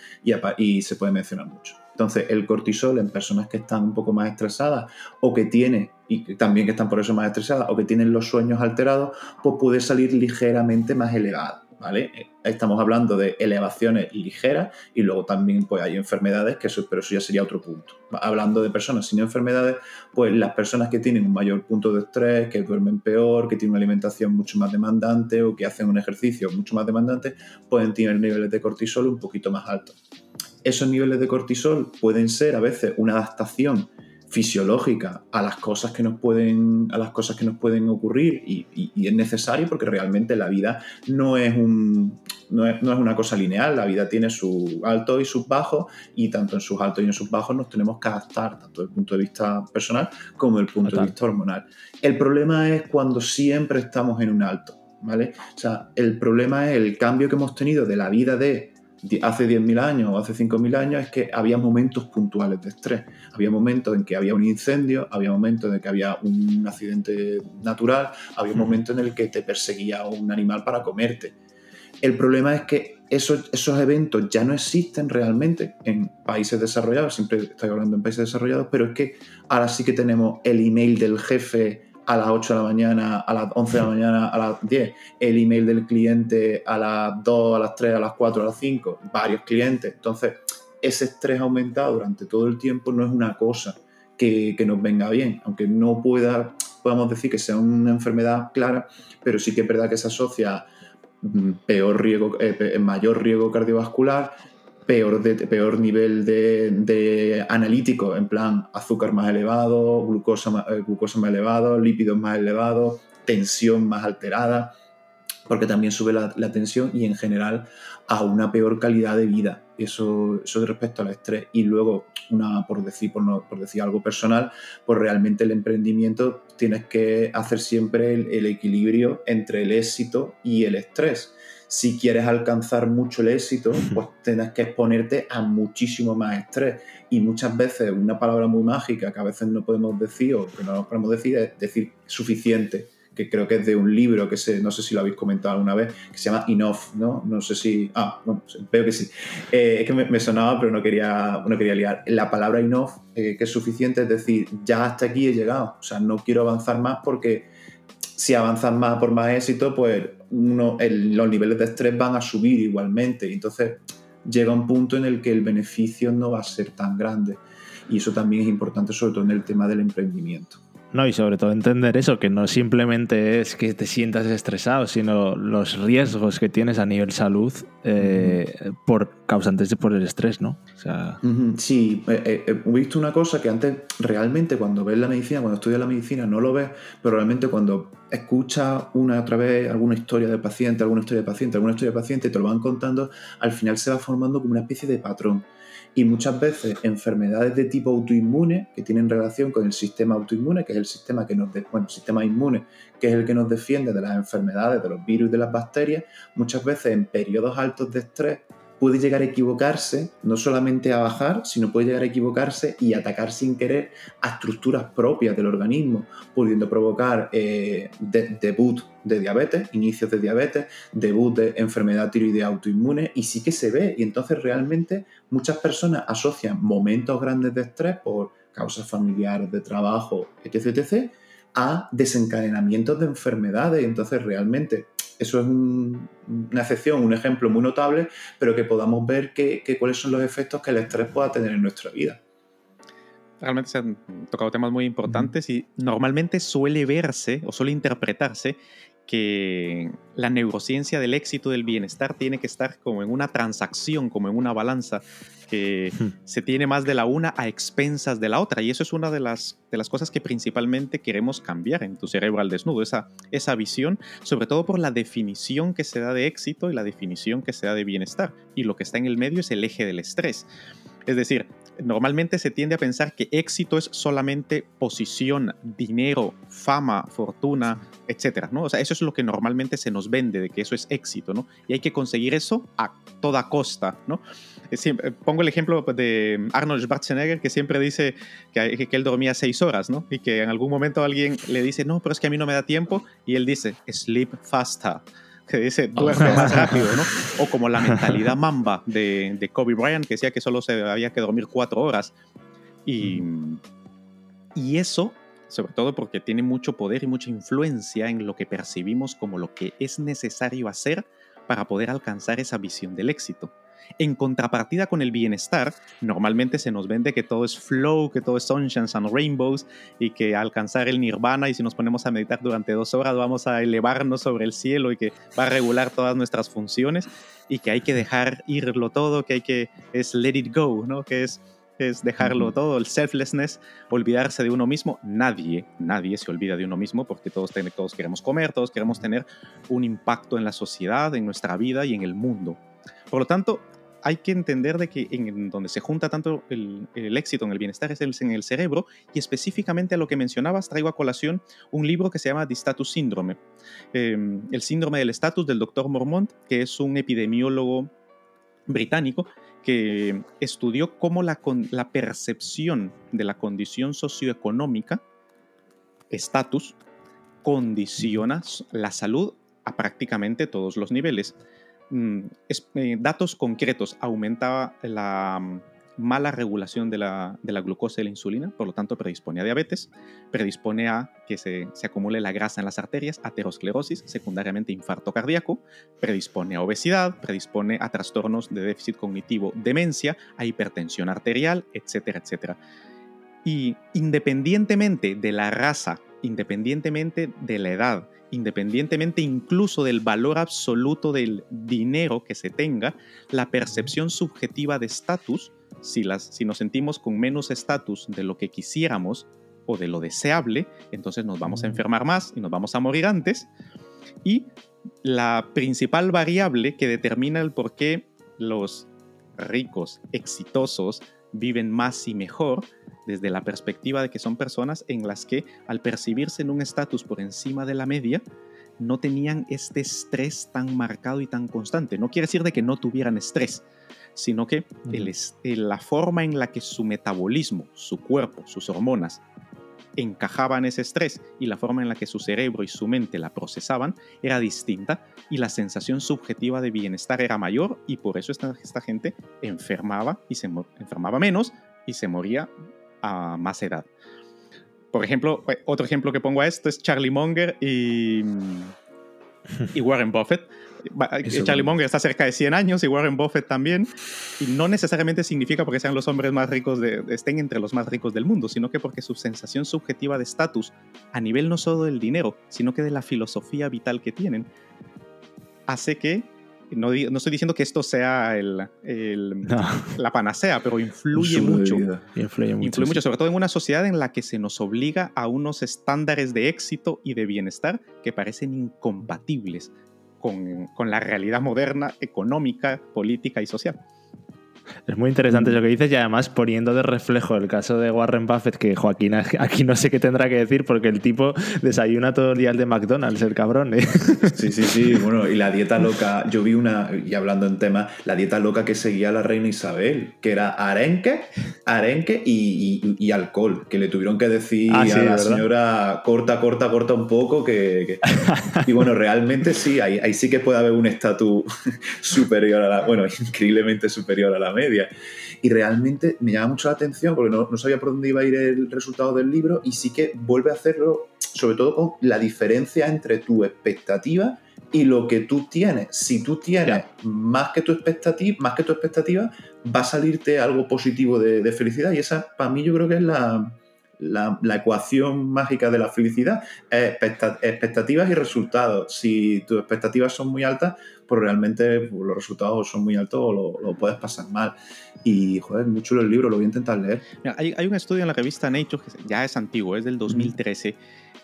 y, se puede mencionar mucho. Entonces, el cortisol en personas que están un poco más estresadas o que tienen, y también que están por eso más estresadas, o que tienen los sueños alterados, pues puede salir ligeramente más elevado. ¿Vale? Estamos hablando de elevaciones ligeras y luego también pues, hay enfermedades, que pero eso ya sería otro punto. Hablando de personas sin enfermedades, pues las personas que tienen un mayor punto de estrés, que duermen peor, que tienen una alimentación mucho más demandante o que hacen un ejercicio mucho más demandante, pueden tener niveles de cortisol un poquito más altos. Esos niveles de cortisol pueden ser a veces una adaptación fisiológica a las cosas que nos pueden, a las cosas que nos pueden ocurrir y, es necesario porque realmente la vida no es, un, no es, una cosa lineal, la vida tiene sus altos y sus bajos y tanto en sus altos y en sus bajos nos tenemos que adaptar tanto desde el punto de vista personal como desde el punto de vista hormonal. El problema es cuando siempre estamos en un alto, ¿vale? O sea, el problema es el cambio que hemos tenido de la vida de hace 10.000 años o hace 5.000 años es que había momentos puntuales de estrés. Había momentos en que había un incendio, había momentos en que había un accidente natural, había un momento en el que te perseguía un animal para comerte. El problema es que esos, esos eventos ya no existen realmente en países desarrollados, siempre estoy hablando en países desarrollados, pero es que ahora sí que tenemos el email del jefe a las 8 de la mañana, a las 11 de la mañana, a las 10, el email del cliente a las 2, a las 3, a las 4, a las 5, varios clientes. Entonces, ese estrés aumentado durante todo el tiempo no es una cosa que, nos venga bien, aunque no pueda, podamos decir que sea una enfermedad clara, pero sí que es verdad que se asocia mm, peor riesgo, eh, mayor riesgo cardiovascular, peor, de, peor nivel de, analítico, en plan azúcar más elevado, glucosa, eh, glucosa más elevado, lípidos más elevados, tensión más alterada, porque también sube la, tensión y en general a una peor calidad de vida. Eso, eso respecto al estrés. Y luego, una, por, decir, por decir algo personal, pues realmente el emprendimiento tienes que hacer siempre el equilibrio entre el éxito y el estrés si quieres alcanzar mucho el éxito, pues tienes que exponerte a muchísimo más estrés. Y muchas veces una palabra muy mágica que a veces no podemos decir o que no nos podemos decir es decir suficiente que creo que es de un libro que se, no sé si lo habéis comentado alguna vez, que se llama Enough, ¿no? No sé si... Ah, bueno, veo que sí. Eh, es que me, sonaba, pero no quería, no quería liar. La palabra Enough, eh, que es suficiente, es decir, ya hasta aquí he llegado. O sea, no quiero avanzar más porque si avanzas más por más éxito, pues uno, los niveles de estrés van a subir igualmente. Entonces llega un punto en el que el beneficio no va a ser tan grande. Y eso también es importante, sobre todo en el tema del emprendimiento. No, y sobre todo entender eso, que no simplemente es que te sientas estresado, sino los riesgos que tienes a nivel salud eh, por causantes de por el estrés, ¿no? O sea... Sí, eh, eh, he visto una cosa que antes realmente cuando ves la medicina, cuando estudias la medicina, no lo ves, pero realmente cuando escuchas una y otra vez alguna historia del paciente, alguna historia de paciente, alguna historia de paciente, te lo van contando, al final se va formando como una especie de patrón y muchas veces enfermedades de tipo autoinmune que tienen relación con el sistema autoinmune, que es el sistema que nos bueno, sistema inmune, que es el que nos defiende de las enfermedades, de los virus de las bacterias, muchas veces en periodos altos de estrés puede llegar a equivocarse, no solamente a bajar, sino puede llegar a equivocarse y atacar sin querer a estructuras propias del organismo, pudiendo provocar eh, debut de diabetes, inicios de diabetes, debut de enfermedad tiroidea autoinmune, y sí que se ve. Y entonces realmente muchas personas asocian momentos grandes de estrés por causas familiares, de trabajo, etc., etc., a desencadenamientos de enfermedades. Entonces, realmente, eso es una excepción, un ejemplo muy notable, pero que podamos ver que, cuáles son los efectos que el estrés pueda tener en nuestra vida. Realmente se han tocado temas muy importantes y normalmente suele verse o suele interpretarse que la neurociencia del éxito del bienestar tiene que estar como en una transacción, como en una balanza, que se tiene más de la una a expensas de la otra. Y eso es una de las, de las cosas que principalmente queremos cambiar en tu cerebro al desnudo, esa, esa visión, sobre todo por la definición que se da de éxito y la definición que se da de bienestar. Y lo que está en el medio es el eje del estrés. Es decir, normalmente se tiende a pensar que éxito es solamente posición, dinero, fama, fortuna, etcétera, ¿no? O sea, eso es lo que normalmente se nos vende, de que eso es éxito, ¿no? Y hay que conseguir eso a toda costa, ¿no? Eh, pongo el ejemplo de Arnold Schwarzenegger, que siempre dice que, que él dormía seis horas, ¿no? Y que en algún momento alguien le dice, no, pero es que a mí no me da tiempo, y él dice, sleep faster que dice duerme más rápido, ¿no? O como la mentalidad mamba de, de, Kobe Bryant, que decía que solo se había que dormir cuatro horas. Y, y eso, sobre todo porque tiene mucho poder y mucha influencia en lo que percibimos como lo que es necesario hacer para poder alcanzar esa visión del éxito. En contrapartida con el bienestar, normalmente se nos vende que todo es flow, que todo es sunshine and rainbows y que alcanzar el nirvana y si nos ponemos a meditar durante dos horas vamos a elevarnos sobre el cielo y que va a regular todas nuestras funciones y que hay que dejar irlo todo, que hay que es let it go, ¿no? Que es es dejarlo todo, el selflessness, olvidarse de uno mismo. Nadie, nadie se olvida de uno mismo porque todos, todos queremos comer, todos queremos tener un impacto en la sociedad, en nuestra vida y en el mundo. Por lo tanto, hay que entender de que en donde se junta tanto el, éxito en el bienestar es en el cerebro y específicamente a lo que mencionabas traigo a colación un libro que se llama The Status Syndrome, em, el síndrome del estatus del doctor Mormont, que es un epidemiólogo británico que estudió cómo la, la percepción de la condición socioeconómica, estatus, condiciona la salud a prácticamente todos los niveles. Mm, eh, datos concretos, aumentaba la mm, mala regulación de la, glucosa y la insulina, por lo tanto predispone a diabetes, predispone a que se, acumule la grasa en las arterias, aterosclerosis, secundariamente infarto cardíaco, predispone a obesidad, predispone a trastornos de déficit cognitivo, demencia, a hipertensión arterial, etcétera, etcétera. Y independientemente de la raza, independientemente de la edad, independientemente incluso del valor absoluto del dinero que se tenga, la percepción subjetiva de estatus, si, si nos sentimos con menos estatus de lo que quisiéramos o de lo deseable, entonces nos vamos a enfermar más y nos vamos a morir antes. Y la principal variable que determina el por qué los ricos, exitosos, viven más y mejor desde la perspectiva de que son personas en las que al percibirse en un estatus por encima de la media, no tenían este estrés tan marcado y tan constante. No quiere decir de que no tuvieran estrés, sino que la forma en la que su metabolismo, su cuerpo, sus hormonas encajaban ese estrés y la forma en la que su cerebro y su mente la procesaban era distinta y la sensación subjetiva de bienestar era mayor y por eso esta, esta gente enfermaba y se enfermaba menos y se moría a más edad. Por ejemplo, eh, otro ejemplo que pongo a esto es Charlie Munger y, y Warren Buffett. Eh, Charlie Munger está cerca de 100 años y Warren Buffett también. Y no necesariamente significa porque sean los hombres más ricos, de, estén entre los más ricos del mundo, sino que porque su sensación subjetiva de estatus, a nivel no solo del dinero, sino que de la filosofía vital que tienen, hace que no, estoy diciendo que esto sea el, la panacea, pero influye mucho. Influye mucho. mucho, sobre todo en una sociedad en la que se nos obliga a unos estándares de éxito y de bienestar que parecen incompatibles con, con la realidad moderna, económica, política y social. Es muy interesante lo que dices y además poniendo de reflejo el caso de Warren Buffett, que Joaquín aquí no sé qué tendrá que decir porque el tipo desayuna todo el día el de McDonald's, el cabrón. ¿eh? Sí, sí, sí. Bueno, y la dieta loca, yo vi una, y hablando en tema, la dieta loca que seguía la reina Isabel, que era arenque, arenque y, alcohol, que le tuvieron que decir ah, a la señora corta, corta, corta un poco, que, Y bueno, realmente sí, ahí, ahí sí que puede haber un estatus superior a la, bueno, increíblemente superior a la media. Y realmente me llama mucho la atención porque no, no sabía por dónde iba a ir el resultado del libro y sí que vuelve a hacerlo, sobre todo con la diferencia entre tu expectativa y lo que tú tienes. Si tú tienes más que tu expectativa, más que tu expectativa, va a salirte algo positivo de, felicidad. Y esa, para mí, yo creo que es la, la, ecuación mágica de la felicidad. expectativas y resultados. Si tus expectativas son muy altas, pues realmente pues, los resultados son muy altos o lo, puedes pasar mal. Y, joder, muy chulo el libro, lo voy a intentar leer. hay, hay, un estudio en la revista Nature, que ya es antiguo, es del 2013,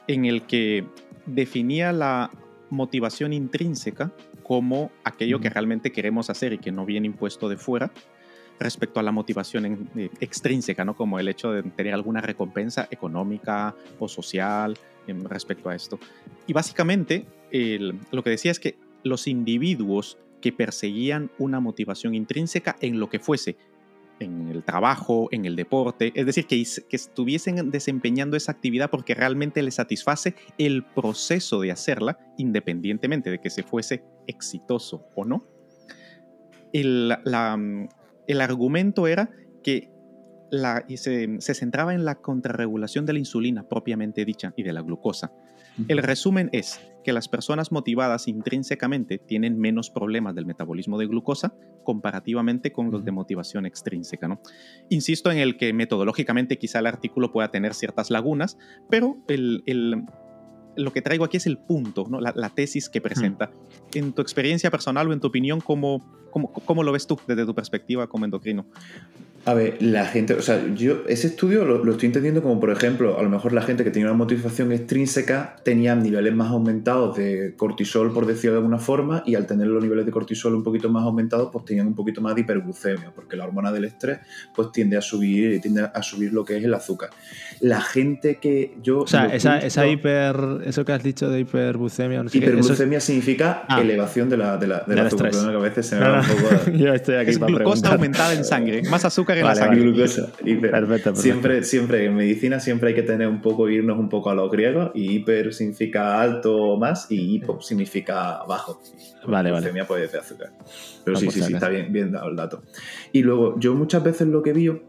en el que definía la motivación intrínseca como aquello que realmente queremos hacer y que no viene impuesto de fuera respecto a la motivación eh, extrínseca, ¿no? como el hecho de tener alguna recompensa económica o social respecto a esto. Y básicamente lo que decía es que los individuos que perseguían una motivación intrínseca en lo que fuese, en el trabajo, en el deporte, es decir, que, estuviesen desempeñando esa actividad porque realmente les satisface el proceso de hacerla, independientemente de que se fuese exitoso o no. El, el argumento era que la, se, se, centraba en la contrarregulación de la insulina propiamente dicha y de la glucosa. El resumen es que las personas motivadas intrínsecamente tienen menos problemas del metabolismo de glucosa comparativamente con los de motivación extrínseca. ¿no? Insisto en el que metodológicamente quizá el artículo pueda tener ciertas lagunas, pero el, el, lo que traigo aquí es el punto, ¿no? la, tesis que presenta. En tu experiencia personal o en tu opinión, ¿cómo, cómo, cómo lo ves tú desde tu perspectiva como endocrino? A ver, la gente, o sea, yo ese estudio lo, estoy entendiendo como, por ejemplo, a lo mejor la gente que tenía una motivación extrínseca tenía niveles más aumentados de cortisol, por decirlo de alguna forma, y al tener los niveles de cortisol un poquito más aumentados, pues tenían un poquito más de hiperglucemia, porque la hormona del estrés, pues tiende a subir, tiende a subir lo que es el azúcar. La gente que yo... O sea, esa, esa, hiper, eso que has dicho de hiperglucemia... No sé hiperglucemia significa ah. elevación de la, de la, de azúcar, que a veces se me va un poco... yo estoy aquí es glucosa aumentada en sangre, más azúcar Siempre, siempre en medicina siempre hay que tener un poco, irnos un poco a los griegos, y hiper significa alto o más, y hipo significa bajo. Vale, vale. puede ser azúcar. Pero sí, sí, sí, está bien, bien dado el dato. Y luego, yo muchas veces lo que veo,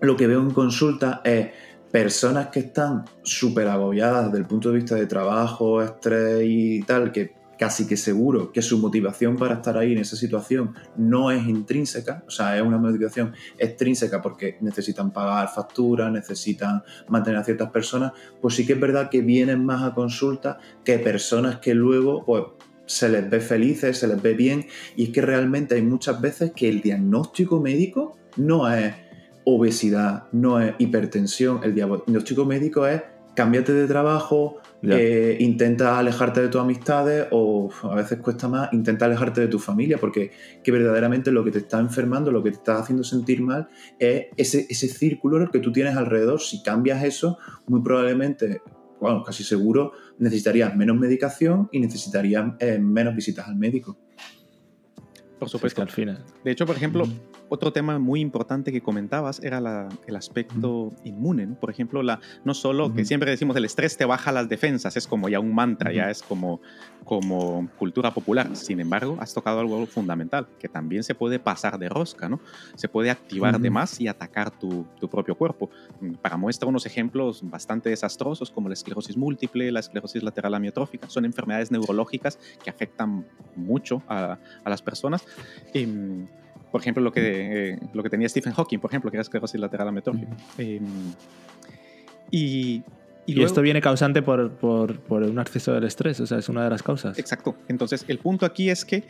lo que veo en consulta es personas que están súper agobiadas desde el punto de vista de trabajo, estrés y tal, que casi que seguro que su motivación para estar ahí en esa situación no es intrínseca, o sea, es una motivación extrínseca porque necesitan pagar facturas, necesitan mantener a ciertas personas, pues sí que es verdad que vienen más a consulta que personas que luego pues, se les ve felices, se les ve bien, y es que realmente hay muchas veces que el diagnóstico médico no es obesidad, no es hipertensión, el diagnóstico médico es cámbiate de trabajo, eh, intenta alejarte de tus amistades o a veces cuesta más, intenta alejarte de tu familia porque que verdaderamente lo que te está enfermando, lo que te está haciendo sentir mal es ese, ese círculo que tú tienes alrededor. Si cambias eso, muy probablemente, bueno, casi seguro, necesitarías menos medicación y necesitarías eh, menos visitas al médico. Por supuesto. al final. De hecho, por ejemplo, otro tema muy importante que comentabas era el aspecto inmune. ¿no? Por ejemplo, la, no solo que siempre decimos el estrés te baja las defensas, es como ya un mantra, ya es como, como cultura popular. Sin embargo, has tocado algo fundamental, que también se puede pasar de rosca, ¿no? Se puede activar de más y atacar tu, tu, propio cuerpo. Para muestra unos ejemplos bastante desastrosos como la esclerosis múltiple, la esclerosis lateral amiotrófica. Son enfermedades neurológicas que afectan mucho a, a las personas Em, por ejemplo, lo que, eh, lo que tenía Stephen Hawking, por ejemplo, que era esclerosis lateral amiotrófica. Em, y, y, esto viene causante por, por, por, un acceso del estrés, o sea, es una de las causas. Exacto. Entonces, el punto aquí es que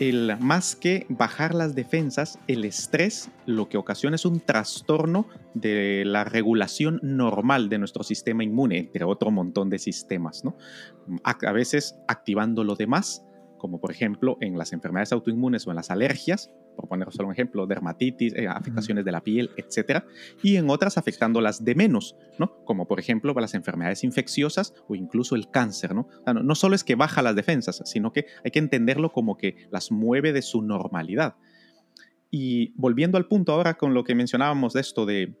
el, más que bajar las defensas, el estrés lo que ocasiona es un trastorno de la regulación normal de nuestro sistema inmune, entre otro montón de sistemas, ¿no? A, a veces activando lo demás como por ejemplo en las enfermedades autoinmunes o en las alergias, por poner solo un ejemplo, dermatitis, eh, afectaciones de la piel, etc. Y en otras afectando las de menos, ¿no? Como por ejemplo las enfermedades infecciosas o incluso el cáncer, ¿no? no, solo es que baja las defensas, sino que hay que entenderlo como que las mueve de su normalidad. Y volviendo al punto ahora con lo que mencionábamos de esto de,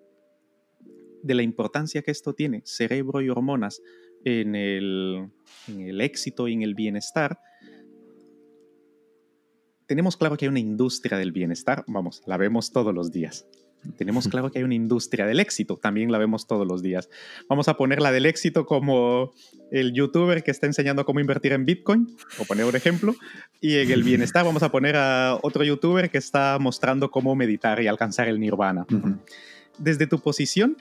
de la importancia que esto tiene, cerebro y hormonas, en el, en el éxito y en el bienestar, tenemos claro que hay una industria del bienestar, vamos, la vemos todos los días. Tenemos claro que hay una industria del éxito, también la vemos todos los días. Vamos a poner la del éxito como el youtuber que está enseñando cómo invertir en Bitcoin, o poner un ejemplo, y en el bienestar vamos a poner a otro youtuber que está mostrando cómo meditar y alcanzar el nirvana. Desde tu posición,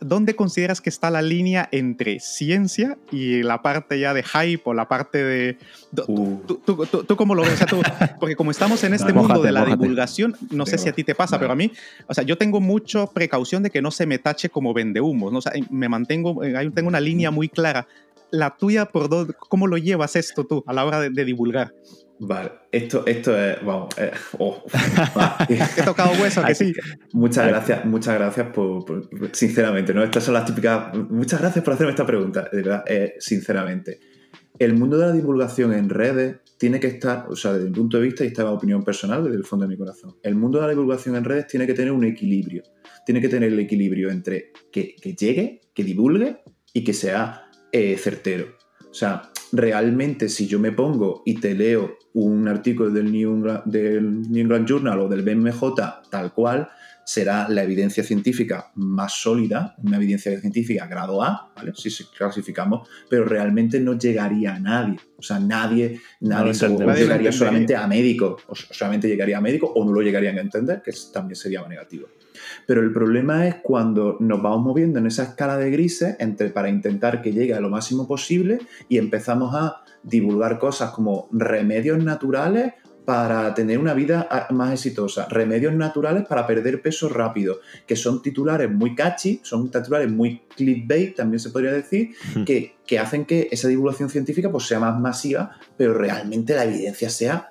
¿dónde consideras que está la línea entre ciencia y la parte ya de hype o la parte de... Uh. Tú, cómo lo ves? porque como estamos en este mundo de la divulgación, no sé si a ti te pasa, pero a mí, o sea, yo tengo mucha precaución de que no se me tache como vende humos, ¿no? O sea, me mantengo, eh, tengo una línea muy clara. La tuya, por ¿cómo lo llevas esto tú a la hora de divulgar? Vale, esto, esto es. Vamos. Eh, oh, He tocado hueso, que sí. Muchas gracias, muchas gracias por, Sinceramente, ¿no? Estas son las típicas. Muchas gracias por hacerme esta pregunta, de verdad, eh, sinceramente. El mundo de la divulgación en redes tiene que estar, o sea, desde mi punto de vista, y esta es mi opinión personal, desde el fondo de mi corazón. El mundo de la divulgación en redes tiene que tener un equilibrio. Tiene que tener el equilibrio entre que, llegue, que divulgue y que sea eh, certero. O sea, realmente si yo me pongo y te leo un artículo del New, del New England Journal o del BMJ tal cual, será la evidencia científica más sólida, una evidencia científica grado A, ¿vale? Si clasificamos, pero realmente no llegaría a nadie. O sea, nadie, nadie, llegaría solamente a médicos, o solamente llegaría a médicos o no lo llegarían a entender, que también sería negativo. Pero el problema es cuando nos vamos moviendo en esa escala de grises entre, para intentar que llegue a lo máximo posible y empezamos a divulgar cosas como remedios naturales para tener una vida ah, más exitosa, remedios naturales para perder peso rápido, que son titulares muy catchy, son titulares muy clickbait, también se podría decir, que, que, hacen que esa divulgación científica pues, sea más masiva, pero realmente la evidencia sea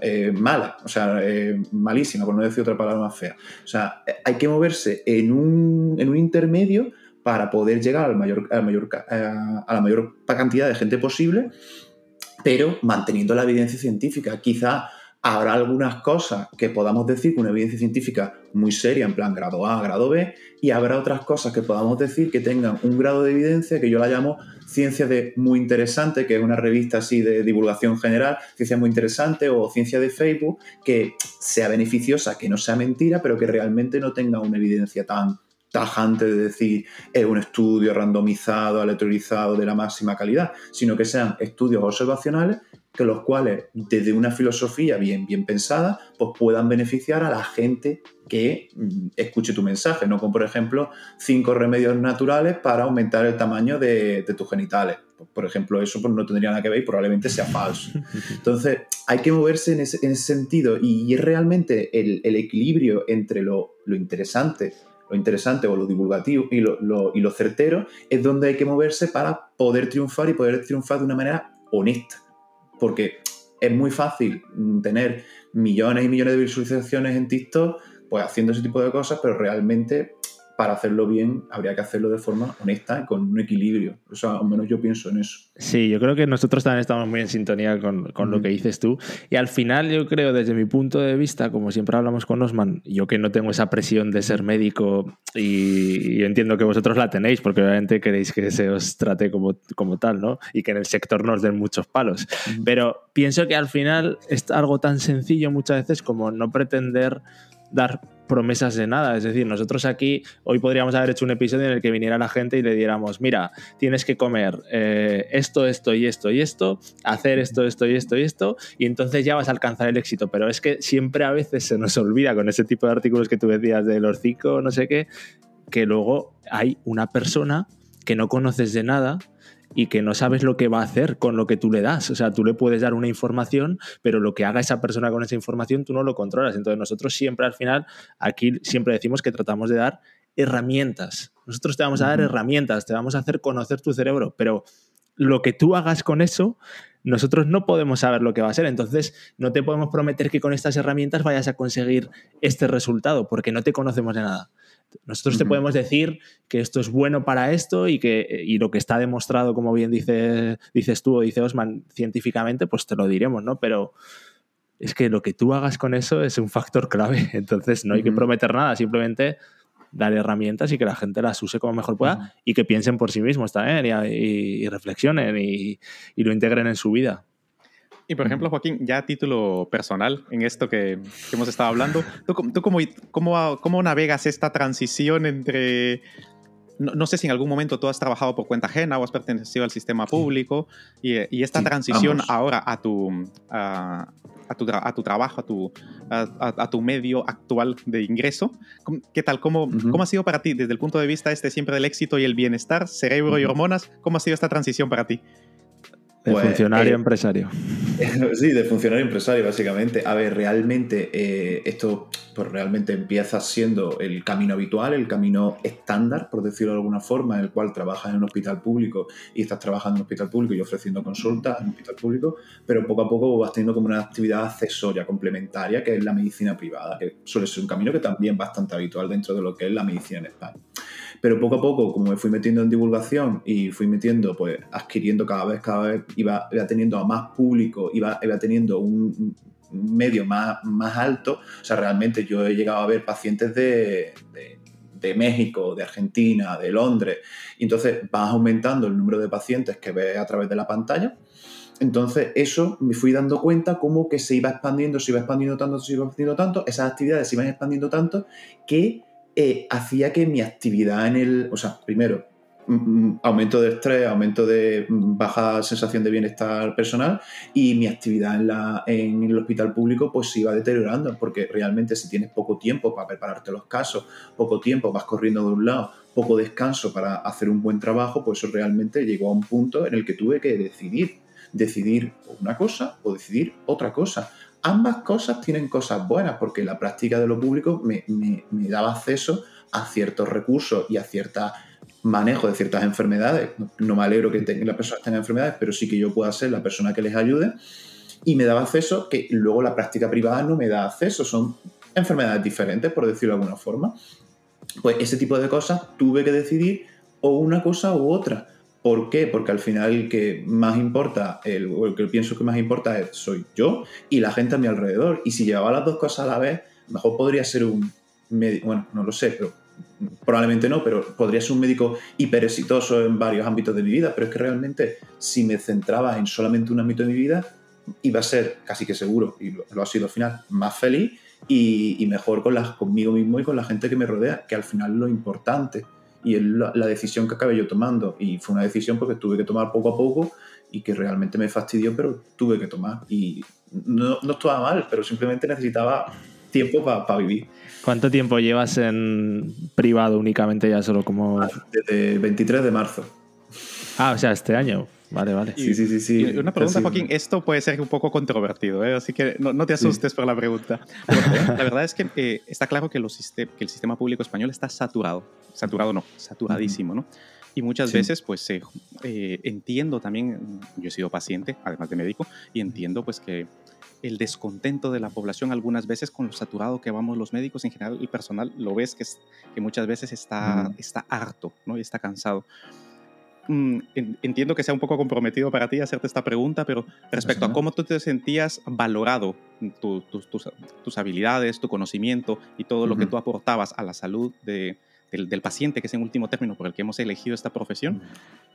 eh, mala, o sea, eh, malísima, por no decir otra palabra más fea. O sea, hay que moverse en un, en un intermedio para poder llegar al mayor, mayor, eh, a la mayor cantidad de gente posible, pero manteniendo la evidencia científica. Quizá habrá algunas cosas que podamos decir con una evidencia científica muy seria, en plan grado A, grado B, y habrá otras cosas que podamos decir que tengan un grado de evidencia que yo la llamo ciencia de muy interesante, que es una revista así de divulgación general, ciencia muy interesante, o ciencia de Facebook, que sea beneficiosa, que no sea mentira, pero que realmente no tenga una evidencia tan tajante de decir es un estudio randomizado, aleatorizado de la máxima calidad, sino que sean estudios observacionales que los cuales desde una filosofía bien, bien pensada, pues puedan beneficiar a la gente que mm, escuche tu mensaje, no como por ejemplo cinco remedios naturales para aumentar el tamaño de, tus genitales. Pues, por ejemplo, eso pues, no tendría nada que ver y probablemente sea falso. Entonces, hay que moverse en ese, sentido y, es realmente el, equilibrio entre lo, interesante lo interesante o lo divulgativo y lo, y lo certero es donde hay que moverse para poder triunfar y poder triunfar de una manera honesta porque es muy fácil tener millones y millones de visualizaciones en TikTok, pues haciendo ese tipo de cosas, pero realmente para hacerlo bien habría que hacerlo de forma honesta y con un equilibrio. O sea, al menos yo pienso en eso. Sí, yo creo que nosotros también estamos muy en sintonía con, lo que dices tú. Y al final yo creo, desde mi punto de vista, como siempre hablamos con Osman, yo que no tengo esa presión de ser médico y, entiendo que vosotros la tenéis, porque obviamente queréis que se os trate como, como tal, ¿no? Y que en el sector nos den muchos palos. Pero pienso que al final es algo tan sencillo muchas veces como no pretender dar promesas de nada. Es decir, nosotros aquí hoy podríamos haber hecho un episodio en el que viniera la gente y le diéramos, mira, tienes que comer eh, esto, esto y esto y esto, hacer esto, esto y esto y esto, y entonces ya vas a alcanzar el éxito. Pero es que siempre a veces se nos olvida con ese tipo de artículos que tú decías de los no sé qué, que luego hay una persona que no conoces de nada y que no sabes lo que va a hacer con lo que tú le das. O sea, tú le puedes dar una información, pero lo que haga esa persona con esa información tú no lo controlas. Entonces nosotros siempre al final, aquí siempre decimos que tratamos de dar herramientas. Nosotros te vamos a dar herramientas, te vamos a hacer conocer tu cerebro, pero lo que tú hagas con eso, nosotros no podemos saber lo que va a ser. Entonces, no te podemos prometer que con estas herramientas vayas a conseguir este resultado, porque no te conocemos de nada. Nosotros te podemos decir que esto es bueno para esto y que y lo que está demostrado, como bien dice, dices tú o dice Osman, científicamente, pues te lo diremos, ¿no? Pero es que lo que tú hagas con eso es un factor clave. Entonces no hay que prometer nada, simplemente dar herramientas y que la gente las use como mejor pueda y que piensen por sí mismos también y, reflexionen y, lo integren en su vida. Y por ejemplo, Joaquín, ya a título personal, en esto que, hemos estado hablando, ¿tú, tú cómo, cómo, cómo, navegas esta transición entre... No, sé si en algún momento tú has trabajado por cuenta ajena o has pertenecido al sistema público y, y esta transición ahora a tu, a, tu, a tu trabajo, a tu, a, tu medio actual de ingreso. ¿Qué tal? ¿Cómo, ¿Cómo ha sido para ti desde el punto de vista este siempre del éxito y el bienestar, cerebro y hormonas? ¿Cómo ha sido esta transición para ti? De pues, funcionario eh, empresario. Sí, de funcionario empresario, básicamente. A ver, realmente eh, esto pues realmente empieza siendo el camino habitual, el camino estándar, por decirlo de alguna forma, en el cual trabajas en un hospital público y estás trabajando en un hospital público y ofreciendo consultas en un hospital público, pero poco a poco vas teniendo como una actividad accesoria, complementaria, que es la medicina privada, que suele ser un camino que también es bastante habitual dentro de lo que es la medicina en España. Pero poco a poco, como me fui metiendo en divulgación y fui metiendo, pues adquiriendo cada vez, cada vez, iba, teniendo a más público, iba, iba teniendo un, medio más, más alto. O sea, realmente yo he llegado a ver pacientes de, de, México, de Argentina, de Londres. Y entonces vas aumentando el número de pacientes que ves a través de la pantalla. Entonces, eso me fui dando cuenta como que se iba expandiendo, se iba expandiendo tanto, se iba expandiendo tanto, esas actividades se iban expandiendo tanto que eh, hacía que mi actividad en el, o sea, primero, mm, mm, aumento de estrés, aumento de mm, baja sensación de bienestar personal y mi actividad en, la, en el hospital público pues se iba deteriorando porque realmente si tienes poco tiempo para prepararte los casos, poco tiempo, vas corriendo de un lado, poco descanso para hacer un buen trabajo, pues eso realmente llegó a un punto en el que tuve que decidir, decidir una cosa o decidir otra cosa ambas cosas tienen cosas buenas, porque la práctica de lo público me, daba acceso a ciertos recursos y a cierto manejo de ciertas enfermedades. No, me alegro que las personas tengan enfermedades, pero sí que yo pueda ser la persona que les ayude. Y me daba acceso que luego la práctica privada no me da acceso. Son enfermedades diferentes, por decirlo de alguna forma. Pues ese tipo de cosas tuve que decidir o una cosa u otra. ¿Por qué? Porque al final el que más importa, el, o el que pienso que más importa es, soy yo y la gente a mi alrededor. Y si llevaba las dos cosas a la vez, mejor podría ser un médico, bueno, no lo sé, pero probablemente no, pero podría ser un médico hiper exitoso en varios ámbitos de mi vida, pero es que realmente si me centraba en solamente un ámbito de mi vida, iba a ser casi que seguro, y lo, ha sido al final, más feliz y, mejor con las, conmigo mismo y con la gente que me rodea, que al final lo importante y es la, decisión que acabé yo tomando. Y fue una decisión porque tuve que tomar poco a poco y que realmente me fastidió, pero tuve que tomar. Y no, no estaba mal, pero simplemente necesitaba tiempo para vivir. ¿Cuánto tiempo llevas en privado únicamente ya solo como...? Desde el 23 de marzo. Ah, o sea, este año. Vale, vale. sí, sí, sí, sí. una pregunta, Joaquín. Esto puede ser un poco controvertido, ¿eh? así que no, te asustes por la pregunta. la verdad es que eh, está claro que, los que, el sistema público español está saturado. Saturado no, saturadísimo, ¿no? Y muchas veces, pues, eh, entiendo también, yo he sido paciente, además de médico, y entiendo, pues, que el descontento de la población algunas veces con lo saturado que vamos los médicos, en general el personal, lo ves que, es, que muchas veces está, está harto, ¿no? Y está cansado. Mm, entiendo que sea un poco comprometido para ti hacerte esta pregunta, pero respecto a cómo tú te sentías valorado, tus, habilidades, tu conocimiento y todo lo que tú aportabas a la salud del, paciente, que es en último término por el que hemos elegido esta profesión,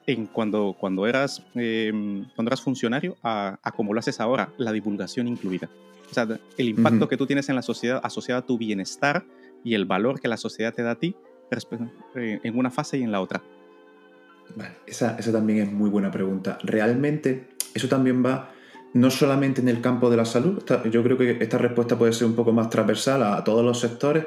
en cuando, cuando, eras, em, cuando eras funcionario, a, como lo haces ahora, la divulgación incluida. O sea, el impacto que tú tienes en la sociedad asociado a tu bienestar y el valor que la sociedad te da a ti eh, en una fase y en la otra esa, también es muy buena pregunta. Realmente, eso también va no solamente en el campo de la salud, yo creo que esta respuesta puede ser un poco más transversal a todos los sectores,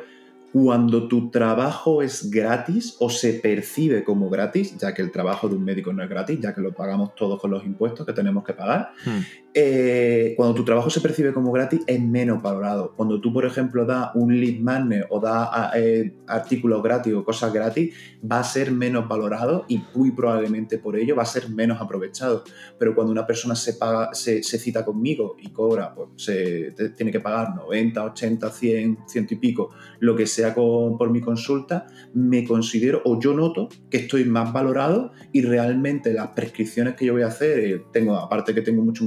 cuando tu trabajo es gratis o se percibe como gratis, ya que el trabajo de un médico no es gratis, ya que lo pagamos todos con los impuestos que tenemos que pagar, hmm. Eh, cuando tu trabajo se percibe como gratis es menos valorado. Cuando tú, por ejemplo, das un lead magnet o das eh, artículos gratis o cosas gratis, va a ser menos valorado y muy probablemente por ello va a ser menos aprovechado. Pero cuando una persona se, paga, se, cita conmigo y cobra, pues se tiene que pagar 90, 80, 100, ciento y pico, lo que sea por mi consulta, me considero o yo noto que estoy más valorado y realmente las prescripciones que yo voy a hacer, eh, tengo, aparte que tengo mucho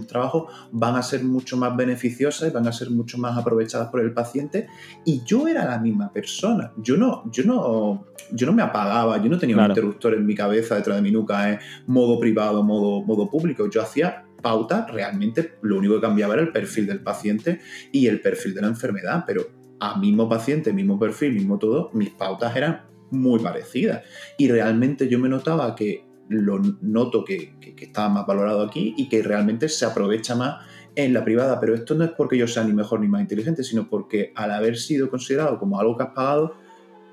trabajo, van a ser mucho más beneficiosas y van a ser mucho más aprovechadas por el paciente. Y yo era la misma persona. Yo no, yo no, yo no me apagaba, yo no tenía un interruptor en mi cabeza detrás de mi nuca, en modo privado, modo, modo público. Yo hacía pautas, realmente lo único que cambiaba era el perfil del paciente y el perfil de la enfermedad, pero a mismo paciente, mismo perfil, mismo todo, mis pautas eran muy parecidas. Y realmente yo me notaba que lo noto que, que, estaba más valorado aquí y que realmente se aprovecha más en la privada. Pero esto no es porque yo sea ni mejor ni más inteligente, sino porque al haber sido considerado como algo que has pagado,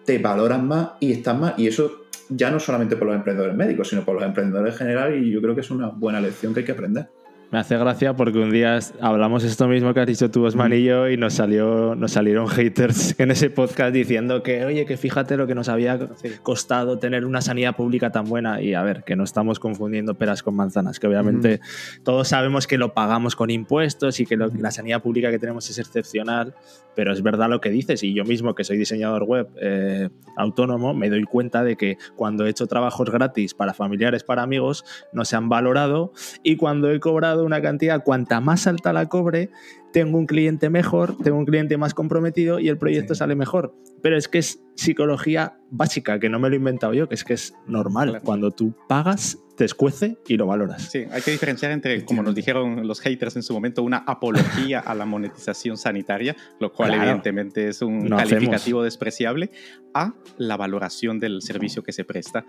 te valoras más y estás más. Y eso ya no solamente por los emprendedores médicos, sino por los emprendedores en general. Y yo creo que es una buena lección que hay que aprender. Me hace gracia porque un día hablamos esto mismo que has dicho tú, Osman y yo, y nos, salió, nos salieron haters en ese podcast diciendo que, oye, que fíjate lo que nos había costado tener una sanidad pública tan buena. Y a ver, que no estamos confundiendo peras con manzanas, que obviamente todos sabemos que lo pagamos con impuestos y que la sanidad pública que tenemos es excepcional, pero es verdad lo que dices. Y yo mismo, que soy diseñador web eh, autónomo, me doy cuenta de que cuando he hecho trabajos gratis para familiares, para amigos, no se han valorado y cuando he cobrado una cantidad, cuanta más alta la cobre, tengo un cliente mejor, tengo un cliente más comprometido y el proyecto sale mejor. Pero es que es psicología básica, que no me lo he inventado yo, que es que es normal. Cuando tú pagas, te escuece y lo valoras. Sí, hay que diferenciar entre, como nos dijeron los haters en su momento, una apología a la monetización sanitaria, lo cual evidentemente es un calificativo despreciable, a la valoración del servicio que se presta.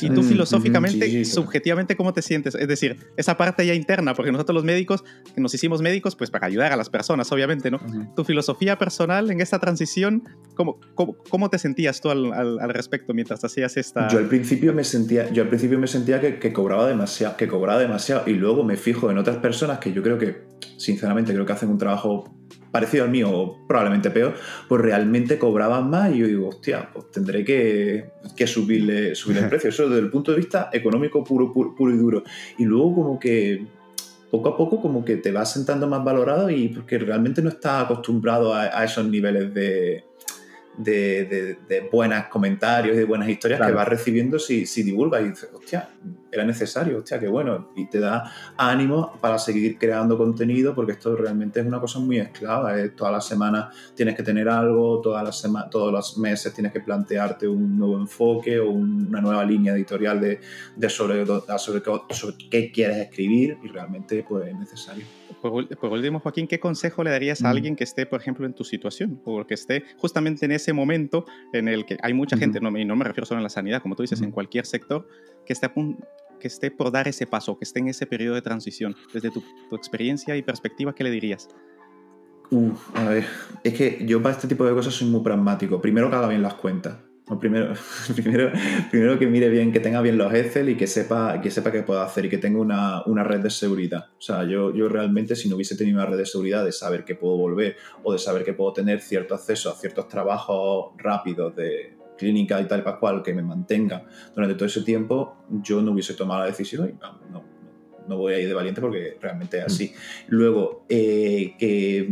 y tú filosóficamente, subjetivamente, ¿cómo te sientes? Es decir, esa parte ya interna, porque nosotros los médicos, nos hicimos médicos, pues para ayudar a las personas, obviamente, ¿no? Tu filosofía personal en esta transición, ¿cómo, cómo, te sentías tú al, al, respecto mientras hacías esta...? Yo al principio me sentía, yo al principio me sentía que que cobraba demasiado, que cobraba demasiado. Y luego me fijo en otras personas que yo creo que, sinceramente, creo que hacen un trabajo parecido al mío o probablemente peor, pues realmente cobraban más y yo digo, hostia, pues tendré que, que subirle, subirle el precio. Eso desde el punto de vista económico puro, puro, y duro. Y luego como que poco a poco como que te vas sentando más valorado y porque realmente no estás acostumbrado a esos niveles de, de, de, buenos comentarios y de buenas historias que vas recibiendo si, si divulgas y dices, hostia, era necesario, hostia, qué bueno. Y te da ánimo para seguir creando contenido porque esto realmente es una cosa muy esclava. ¿eh? Todas las semanas tienes que tener algo, todas las todos los meses tienes que plantearte un nuevo enfoque o una nueva línea editorial de, de sobre, sobre, sobre, qué quieres escribir y realmente pues, es necesario. Por, último, Joaquín, ¿qué consejo le darías a alguien que esté, por ejemplo, en tu situación o que esté justamente en ese momento en el que hay mucha gente, no, y no me refiero solo a la sanidad, como tú dices, en cualquier sector, que esté, que esté por dar ese paso, que esté en ese periodo de transición? Desde tu, experiencia y perspectiva, ¿qué le dirías? a ver, es que yo para este tipo de cosas soy muy pragmático. Primero que haga bien las cuentas primero que mire bien, que tenga bien los Excel y que sepa, que sepa qué puedo hacer y que tenga una, una, red de seguridad. O sea, yo, yo realmente si no hubiese tenido una red de seguridad de saber que puedo volver o de saber que puedo tener cierto acceso a ciertos trabajos rápidos de clínica y tal y cual que me mantenga durante todo ese tiempo, yo no hubiese tomado la decisión y no, no, voy a ir de valiente porque realmente es así. Mm. Luego, eh, que,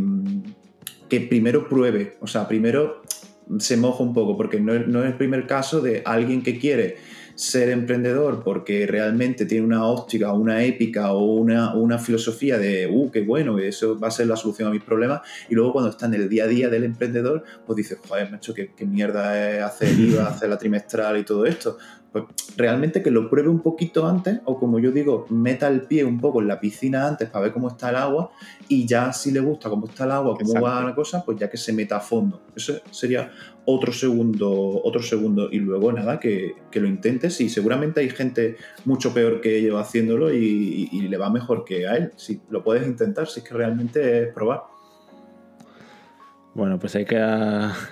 que primero pruebe, o sea, primero se moja un poco, porque no, no es el primer caso de alguien que quiere ser emprendedor porque realmente tiene una óptica, una épica o una, una filosofía de, uh, qué bueno, eso va a ser la solución a mis problemas, y luego cuando está en el día a día del emprendedor, pues dices, joder, macho, qué, qué mierda es hacer IVA, hacer la trimestral y todo esto pues realmente que lo pruebe un poquito antes o como yo digo, meta el pie un poco en la piscina antes para ver cómo está el agua y ya si le gusta cómo está el agua, cómo va la cosa, pues ya que se meta a fondo. Eso sería otro segundo, otro segundo y luego nada, que, lo intentes y seguramente hay gente mucho peor que yo haciéndolo y, y le va mejor que a él. Si lo puedes intentar, si es que realmente es probar. Bueno, pues hay que...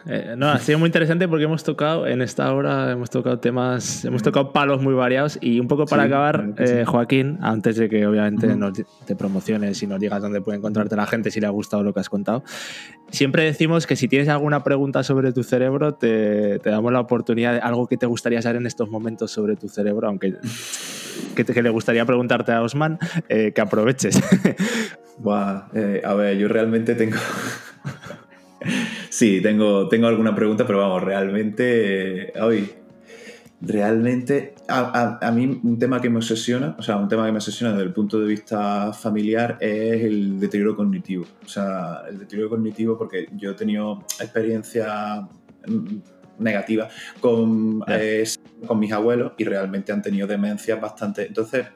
Eh, no, ha sido muy interesante porque hemos tocado, en esta hora, hemos tocado temas, hemos tocado palos muy variados y un poco para acabar, eh, Joaquín, antes de que obviamente te promociones y nos digas dónde puede encontrarte la gente si le ha gustado lo que has contado, siempre decimos que si tienes alguna pregunta sobre tu cerebro, te, damos la oportunidad de algo que te gustaría saber en estos momentos sobre tu cerebro, aunque que, le gustaría preguntarte a Osman, eh, que aproveches. Buah, a ver, yo realmente tengo... sí, tengo, tengo alguna pregunta, pero vamos, realmente, hoy, realmente, a, mí un tema que me obsesiona, o sea, un tema que me obsesiona desde el punto de vista familiar es el deterioro cognitivo. O sea, el deterioro cognitivo porque yo he tenido experiencia negativa con, con mis abuelos y realmente han tenido demencias bastante. Entonces,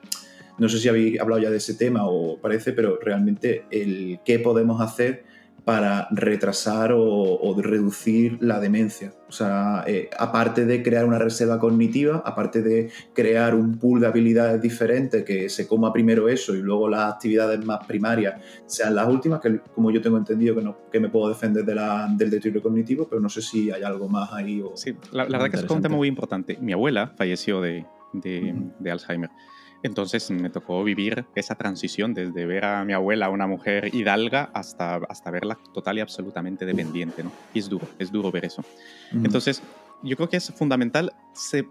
no sé si habéis hablado ya de ese tema o parece, pero realmente el qué podemos hacer para retrasar o, reducir la demencia. O sea, eh, aparte de crear una reserva cognitiva, aparte de crear un pool de habilidades diferentes que se coma primero eso y luego las actividades más primarias sean las últimas, que como yo tengo entendido que, no, que me puedo defender de la, del deterioro cognitivo, pero no sé si hay algo más ahí. O, sí, la, verdad que es un tema muy importante. Mi abuela falleció de, de Alzheimer. Entonces me tocó vivir esa transición desde ver a mi abuela, una mujer hidalga, hasta, hasta verla total y absolutamente dependiente, ¿no? Y es duro, es duro ver eso. Entonces, yo creo que es fundamental se,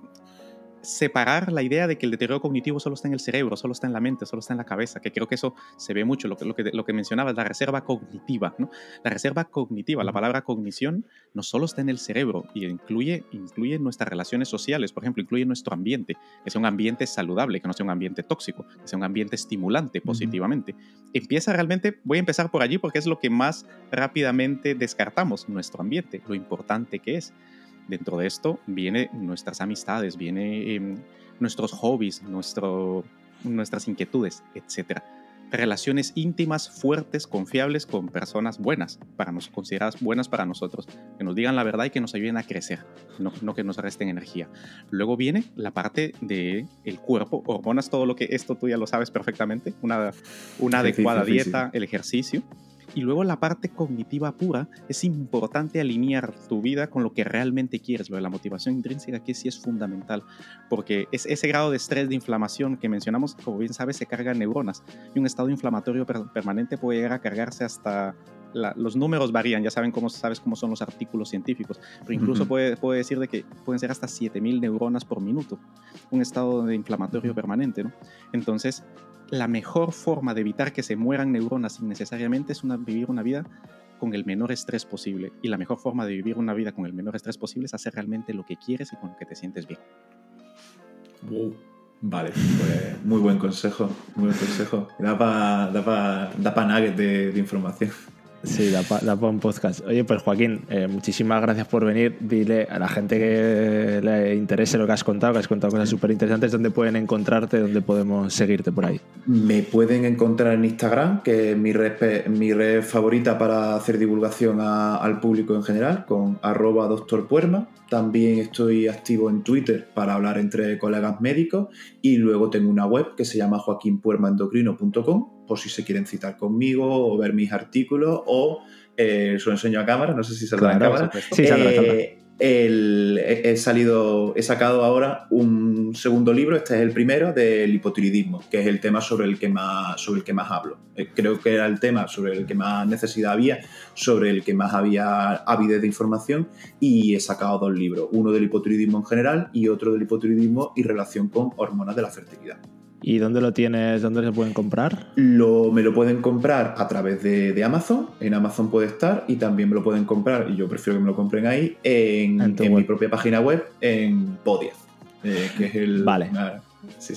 separar la idea de que el deterioro cognitivo solo está en el cerebro, solo está en la mente, solo está en la cabeza, que creo que eso se ve mucho, lo que, lo que, lo que mencionaba, la reserva cognitiva. ¿no? La reserva cognitiva, la palabra cognición, no solo está en el cerebro y incluye, incluye nuestras relaciones sociales, por ejemplo, incluye nuestro ambiente, que sea un ambiente saludable, que no sea un ambiente tóxico, que sea un ambiente estimulante positivamente. Empieza realmente, voy a empezar por allí porque es lo que más rápidamente descartamos, nuestro ambiente, lo importante que es. Dentro de esto vienen nuestras amistades, vienen nuestros hobbies, nuestro, nuestras inquietudes, etc. Relaciones íntimas, fuertes, confiables con personas buenas, para nos, consideradas buenas para nosotros, que nos digan la verdad y que nos ayuden a crecer, no, que nos resten energía. Luego viene la parte del el cuerpo, hormonas, todo lo que esto tú ya lo sabes perfectamente, una, una adecuada dieta, el ejercicio y luego la parte cognitiva pura, es importante alinear tu vida con lo que realmente quieres. Lo de la motivación intrínseca que sí es fundamental, porque es ese grado de estrés, de inflamación que mencionamos, como bien sabes, se cargan neuronas. Y un estado inflamatorio permanente puede llegar a cargarse hasta los números varían, ya saben cómo, sabes cómo son los artículos científicos, pero incluso puede, puede, decir de que pueden ser hasta 7000 neuronas por minuto, un estado de inflamatorio permanente, ¿no? Entonces, la mejor forma de evitar que se mueran neuronas innecesariamente es una, vivir una vida con el menor estrés posible. Y la mejor forma de vivir una vida con el menor estrés posible es hacer realmente lo que quieres y con lo que te sientes bien. Vale, pues muy buen consejo, muy buen consejo. Da para da da nuggets de, de información. Sí, da para podcast. Oye, pues Joaquín, eh, muchísimas gracias por venir. Dile a la gente que le interese lo que has contado, que has contado cosas súper interesantes, dónde pueden encontrarte, dónde podemos seguirte por ahí. Me pueden encontrar en Instagram, que es mi red, favorita para hacer divulgación al público en general, con arroba doctorpuerma. También estoy activo en Twitter para hablar entre colegas médicos y luego tengo una web que se llama joaquinpuermaendocrino.com por si se quieren citar conmigo o ver mis artículos o eh, su enseño a cámara, no sé si saldrá en cámara. Sí, eh, he, salido, he sacado ahora un segundo libro, este es el primero, del hipotiroidismo, que es el tema sobre el que más, sobre el que más hablo. Eh, creo que era el tema sobre el que más necesidad había, sobre el que más había avidez de información, y he sacado dos libros, uno del hipotiroidismo en general y otro del hipotiroidismo y relación con hormonas de la fertilidad. ¿Y dónde lo tienes? ¿Dónde se pueden comprar? Lo, me lo pueden comprar a través de, Amazon. En Amazon puede estar y también me lo pueden comprar, y yo prefiero que me lo compren ahí, en, mi propia página web, en Podia, eh, que es el. Vale.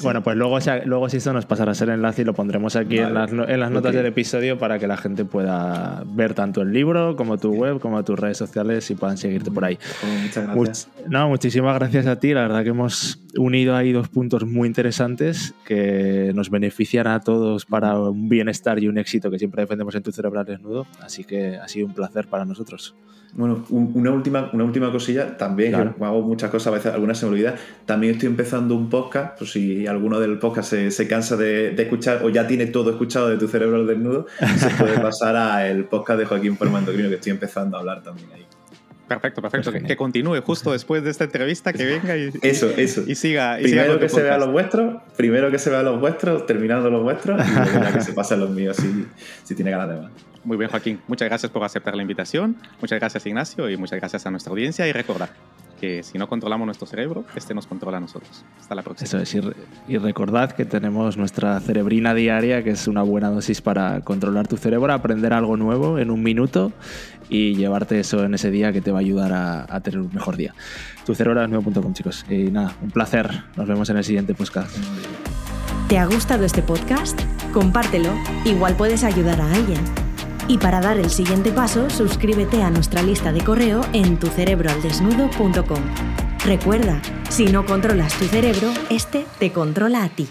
Bueno, pues luego, luego si esto nos pasará a ser enlace y lo pondremos aquí en, las, notas del episodio para que la gente pueda ver tanto el libro como tu web, como tus redes sociales y puedan seguirte por ahí. muchas gracias. no, muchísimas gracias a ti. La verdad que hemos unido ahí dos puntos muy interesantes que nos benefician a todos para un bienestar y un éxito que siempre defendemos en tu cerebral desnudo. Así que ha sido un placer para nosotros. Bueno, una última, una última cosilla, también hago muchas cosas, a veces algunas se me olvidan. También estoy empezando un podcast, pues si alguno del podcast se, cansa de, escuchar o ya tiene todo escuchado de tu cerebro al desnudo, se puede pasar al podcast de Joaquín Formando que estoy empezando a hablar también ahí. Perfecto, perfecto. Que, continúe justo después de esta entrevista, que venga y, eso, eso. y siga. primero que se vea los vuestros, primero que se vea los vuestros, terminando los vuestros, y luego que se pasen los míos si, si tiene ganas de más. Muy bien, Joaquín. Muchas gracias por aceptar la invitación. Muchas gracias, Ignacio, y muchas gracias a nuestra audiencia. Y recordad que si no controlamos nuestro cerebro, este nos controla a nosotros. Hasta la próxima. Eso es, y, recordad que tenemos nuestra cerebrina diaria, que es una buena dosis para controlar tu cerebro, aprender algo nuevo en un minuto y llevarte eso en ese día que te va a ayudar a, tener un mejor día. Tu cerebro es nuevo.com, chicos. Y nada, un placer. Nos vemos en el siguiente podcast. ¿Te ha gustado este podcast? Compártelo. Igual puedes ayudar a alguien. Y para dar el siguiente paso, suscríbete a nuestra lista de correo en tucerebroaldesnudo.com. Recuerda, si no controlas tu cerebro, este te controla a ti.